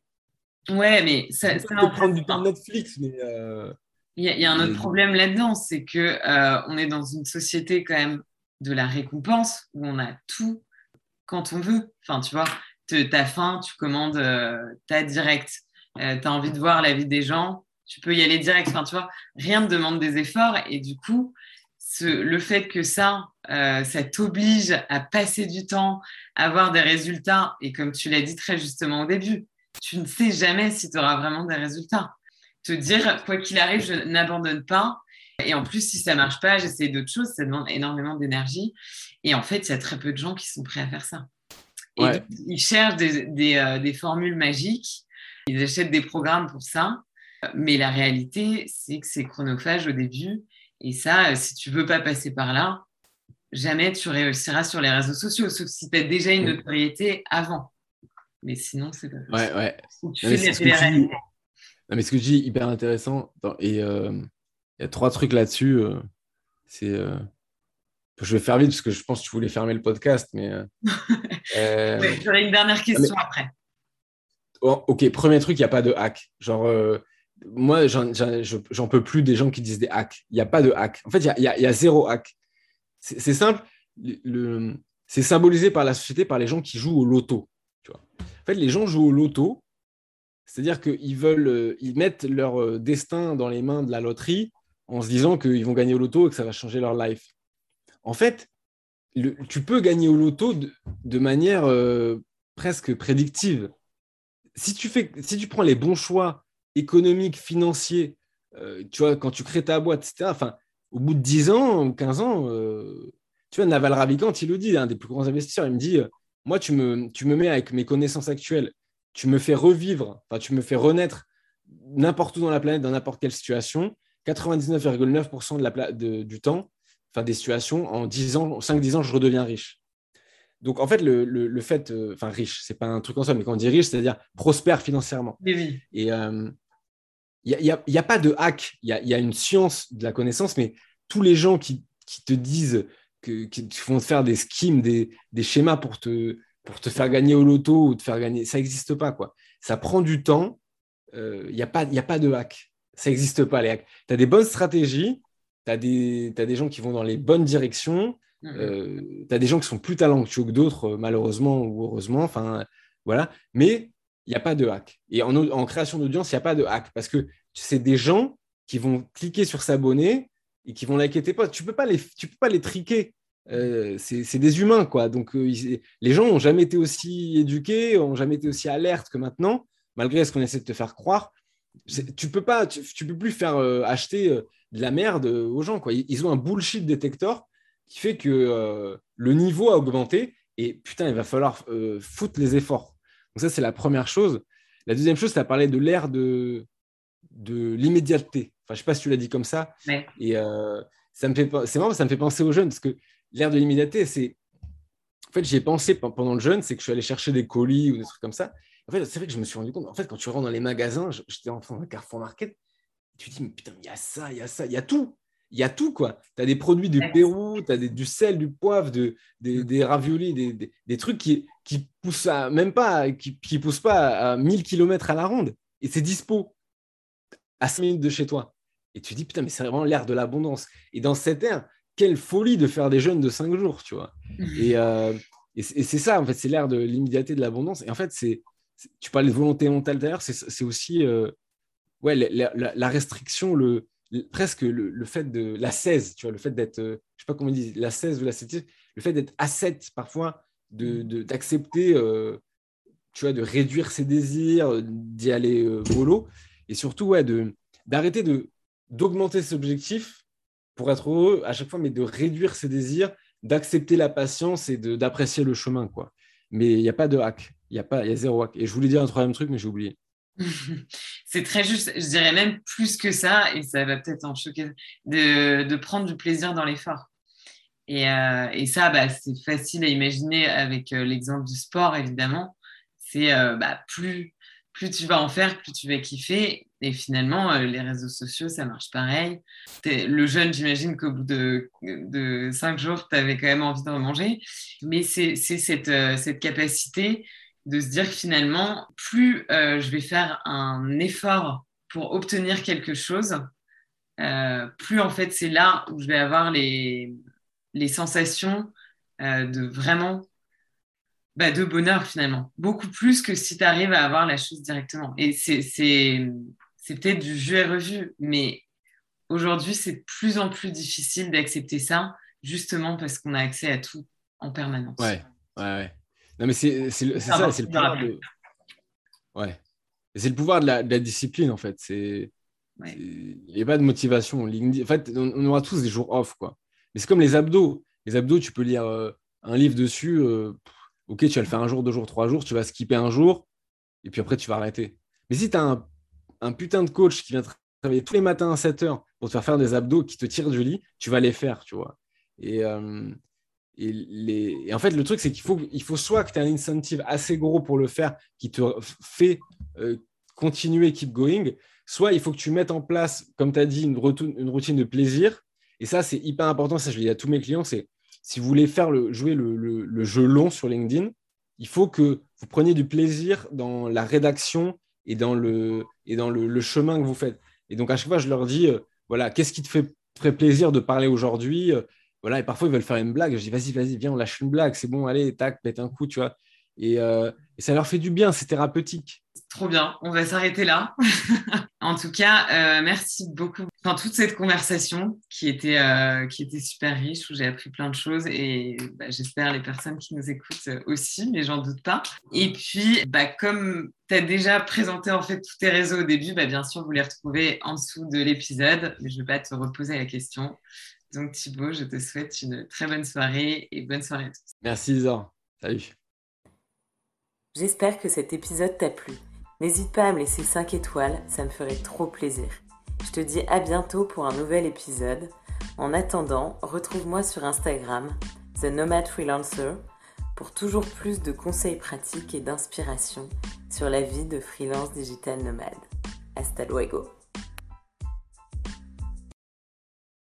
Ouais, mais ça. ça peut prendre du temps Netflix, mais. Euh, il y, a, un autre problème là-dedans, c'est que on est dans une société quand même de la récompense où on a tout quand on veut. Enfin, tu vois, tu as faim, tu commandes, tu as direct. tu as envie de voir la vie des gens, tu peux y aller direct. Enfin, tu vois, rien ne demande des efforts. Et du coup, le fait que ça, euh, ça t'oblige à passer du temps, à avoir des résultats, et comme tu l'as dit très justement au début, tu ne sais jamais si tu auras vraiment des résultats. Te dire, quoi qu'il arrive, je n'abandonne pas. Et en plus, si ça marche pas, j'essaie d'autres choses, ça demande énormément d'énergie. Et en fait, il y a très peu de gens qui sont prêts à faire ça. Et ils cherchent des, euh, des formules magiques, ils achètent des programmes pour ça. Mais la réalité, c'est que c'est chronophage au début. Et ça, si tu veux pas passer par là, jamais tu réussiras sur les réseaux sociaux, sauf si tu as déjà une notoriété avant. Mais sinon, c'est pas possible. Ouais, ouais. Tu fais ce que mais ce que je dis hyper intéressant. Et euh, il y a trois trucs là-dessus. Euh, c'est. Euh, je vais faire vite parce que je pense que tu voulais fermer le podcast, mais. J'aurais une dernière question après. Oh, ok, premier truc, il n'y a pas de hack. Genre, moi, j'en peux plus des gens qui disent des hacks. Il n'y a pas de hack. En fait, il y a, zéro hack. C'est simple. c'est symbolisé par la société, par les gens qui jouent au loto. En fait, les gens jouent au loto, c'est-à-dire qu'ils veulent, euh, ils mettent leur euh, destin dans les mains de la loterie en se disant qu'ils vont gagner au loto et que ça va changer leur life. En fait, tu peux gagner au loto de, manière euh, presque prédictive. Si tu, fais, si tu prends les bons choix économiques, financiers, tu vois, quand tu crées ta boîte, etc., enfin, au bout de 10 ans, 15 ans, tu vois, Naval Ravikant, il le dit, un des plus grands investisseurs, il me dit, moi, tu me, tu me mets avec mes connaissances actuelles tu me fais revivre, enfin, tu me fais renaître n'importe où dans la planète, dans n'importe quelle situation, 99,9% de la du temps, enfin des situations, en 10 ans, 5-10 ans, je redeviens riche. Donc en fait, le, fait, euh, enfin riche, c'est pas un truc en soi, mais quand on dit riche, c'est-à-dire prospère financièrement. Oui, Et il n'y a, y a, pas de hack, il y a, une science de la connaissance, mais tous les gens qui, te disent que, qui font faire des schemes, des, des schémas pour te, pour te faire gagner au loto ou te faire gagner. Ça n'existe pas, quoi. Ça prend du temps. Il euh, n'y a, pas, a pas de hack. Ça n'existe pas, les hacks. Tu as des bonnes stratégies, tu as, des gens qui vont dans les bonnes directions, tu mm-hmm. euh, as des gens qui sont plus talentueux que d'autres, malheureusement ou heureusement. Enfin, voilà. Mais il n'y a pas de hack. Et en, création d'audience, il n'y a pas de hack parce que c'est des gens qui vont cliquer sur s'abonner et qui vont liker tes. Tu ne peux, pas les, tu peux pas les triquer. Euh, c'est des humains, quoi. Donc, euh, les gens n'ont jamais été aussi éduqués, n'ont jamais été aussi alertes que maintenant, malgré ce qu'on essaie de te faire croire. Tu peux pas, tu, peux plus faire euh, acheter de la merde aux gens, quoi. Ils, ont un bullshit détecteur qui fait que le niveau a augmenté et putain, il va falloir foutre les efforts. Donc ça, c'est la première chose. La deuxième chose, tu as parlé de l'ère de, de l'immédiateté. Enfin, je sais pas si tu l'as dit comme ça. Et ça me fait, c'est marrant, ça me fait penser aux jeunes parce que l'ère de l'immédiateté, c'est. En fait, j'y ai pensé pendant le jeûne, c'est que je suis allé chercher des colis ou des trucs comme ça. En fait, c'est vrai que je me suis rendu compte. En fait, quand tu rentres dans les magasins, j'étais en train de Carrefour Market, tu te dis, mais putain, il y a ça, il y a ça, il y a tout. Il y a tout, quoi. Tu as des produits du Pérou, tu as du sel, du poivre, de, des, des raviolis, des, des, trucs qui, qui poussent à, même pas, qui, qui poussent pas à 1000 km à la ronde. Et c'est dispo à 5 minutes de chez toi. Et tu te dis, putain, mais c'est vraiment l'ère de l'abondance. Et dans cette ère, quelle folie de faire des jeûnes de 5 jours, tu vois. Euh, et, c'est ça, en fait, c'est l'ère de l'immédiateté de l'abondance. Et en fait, c'est, tu parlais de volonté mentale d'ailleurs, c'est aussi euh, ouais, la, restriction, le, presque le, fait de la 16, tu vois, le fait d'être, euh, je sais pas comment on dit, la 16 ou la 7, le fait d'être asset parfois, d'accepter, de, d'accepter tu vois, de réduire ses désirs, d'y aller mollo, et surtout, ouais, d'arrêter de, d'augmenter ses objectifs pour être heureux à chaque fois, mais de réduire ses désirs, d'accepter la patience et d'apprécier le chemin. quoi. Mais il n'y a pas de hack, il y, a pas, y a zéro hack. Et je voulais dire un troisième truc, mais j'ai oublié. C'est très juste, je dirais même plus que ça, et ça va peut-être en choquer, de, prendre du plaisir dans l'effort. Et, euh, et, ça, bah, c'est facile à imaginer avec euh, l'exemple du sport, évidemment. C'est euh, bah, plus, plus tu vas en faire, plus tu vas kiffer. Et finalement, les réseaux sociaux, ça marche pareil. le jeune, j'imagine qu'au bout de, de, cinq jours, tu avais quand même envie de manger. Mais c'est cette, cette, capacité de se dire que finalement, plus euh, je vais faire un effort pour obtenir quelque chose, plus en fait c'est là où je vais avoir les, les sensations de vraiment bah, de bonheur finalement. Beaucoup plus que si tu arrives à avoir la chose directement. Et c'est c'est peut-être du jeu et revu, mais aujourd'hui, c'est de plus en plus difficile d'accepter ça, justement parce qu'on a accès à tout en permanence. Ouais, ouais, ouais. Non, mais c'est ça, c'est le pouvoir de. Ouais. C'est le pouvoir de la, discipline, en fait. C'est. Il n'y a pas de motivation. En fait, on, aura tous des jours off, quoi. Mais c'est comme les abdos. Les abdos, tu peux lire euh, un livre dessus. Euh, ok, tu vas le faire un jour, deux jours, trois jours. Tu vas skipper un jour. Et puis après, tu vas arrêter. Mais si tu as un un putain de coach qui vient travailler tous les matins à 7 heures pour te faire faire des abdos qui te tirent du lit, tu vas les faire, tu vois. Et, euh, et, en fait, le truc, c'est qu'il faut, il faut soit que tu aies un incentive assez gros pour le faire qui te fait euh, continuer, keep going, soit il faut que tu mettes en place, comme tu as dit, une, routine de plaisir. Et ça, c'est hyper important. Ça, je le dis à tous mes clients, c'est si vous voulez faire le, jouer le, jeu long sur LinkedIn, il faut que vous preniez du plaisir dans la rédaction et dans le, et dans le, chemin que vous faites. Et donc, à chaque fois, je leur dis, euh, voilà, qu'est-ce qui te fait, plaisir de parler aujourd'hui euh, Voilà, et parfois, ils veulent faire une blague. Je dis, vas-y, vas-y, viens, on lâche une blague, c'est bon, allez, tac, pète un coup, tu vois. Et, et ça leur fait du bien, c'est thérapeutique. Trop bien, on va s'arrêter là. en tout cas, euh, merci beaucoup pour toute cette conversation qui était, euh, qui était super riche, où j'ai appris plein de choses et bah, j'espère les personnes qui nous écoutent aussi, mais j'en doute pas. Et puis, bah, comme tu as déjà présenté en fait tous tes réseaux au début, bah, bien sûr, vous les retrouvez en dessous de l'épisode, mais je ne vais pas te reposer la question. Donc Thibaut, je te souhaite une très bonne soirée et bonne soirée à tous. Merci Isor. Salut. J'espère que cet épisode t'a plu. N'hésite pas à me laisser 5 étoiles, ça me ferait trop plaisir. Je te dis à bientôt pour un nouvel épisode. En attendant, retrouve-moi sur Instagram, The Nomad Freelancer, pour toujours plus de conseils pratiques et d'inspiration sur la vie de freelance digital nomade. Hasta luego!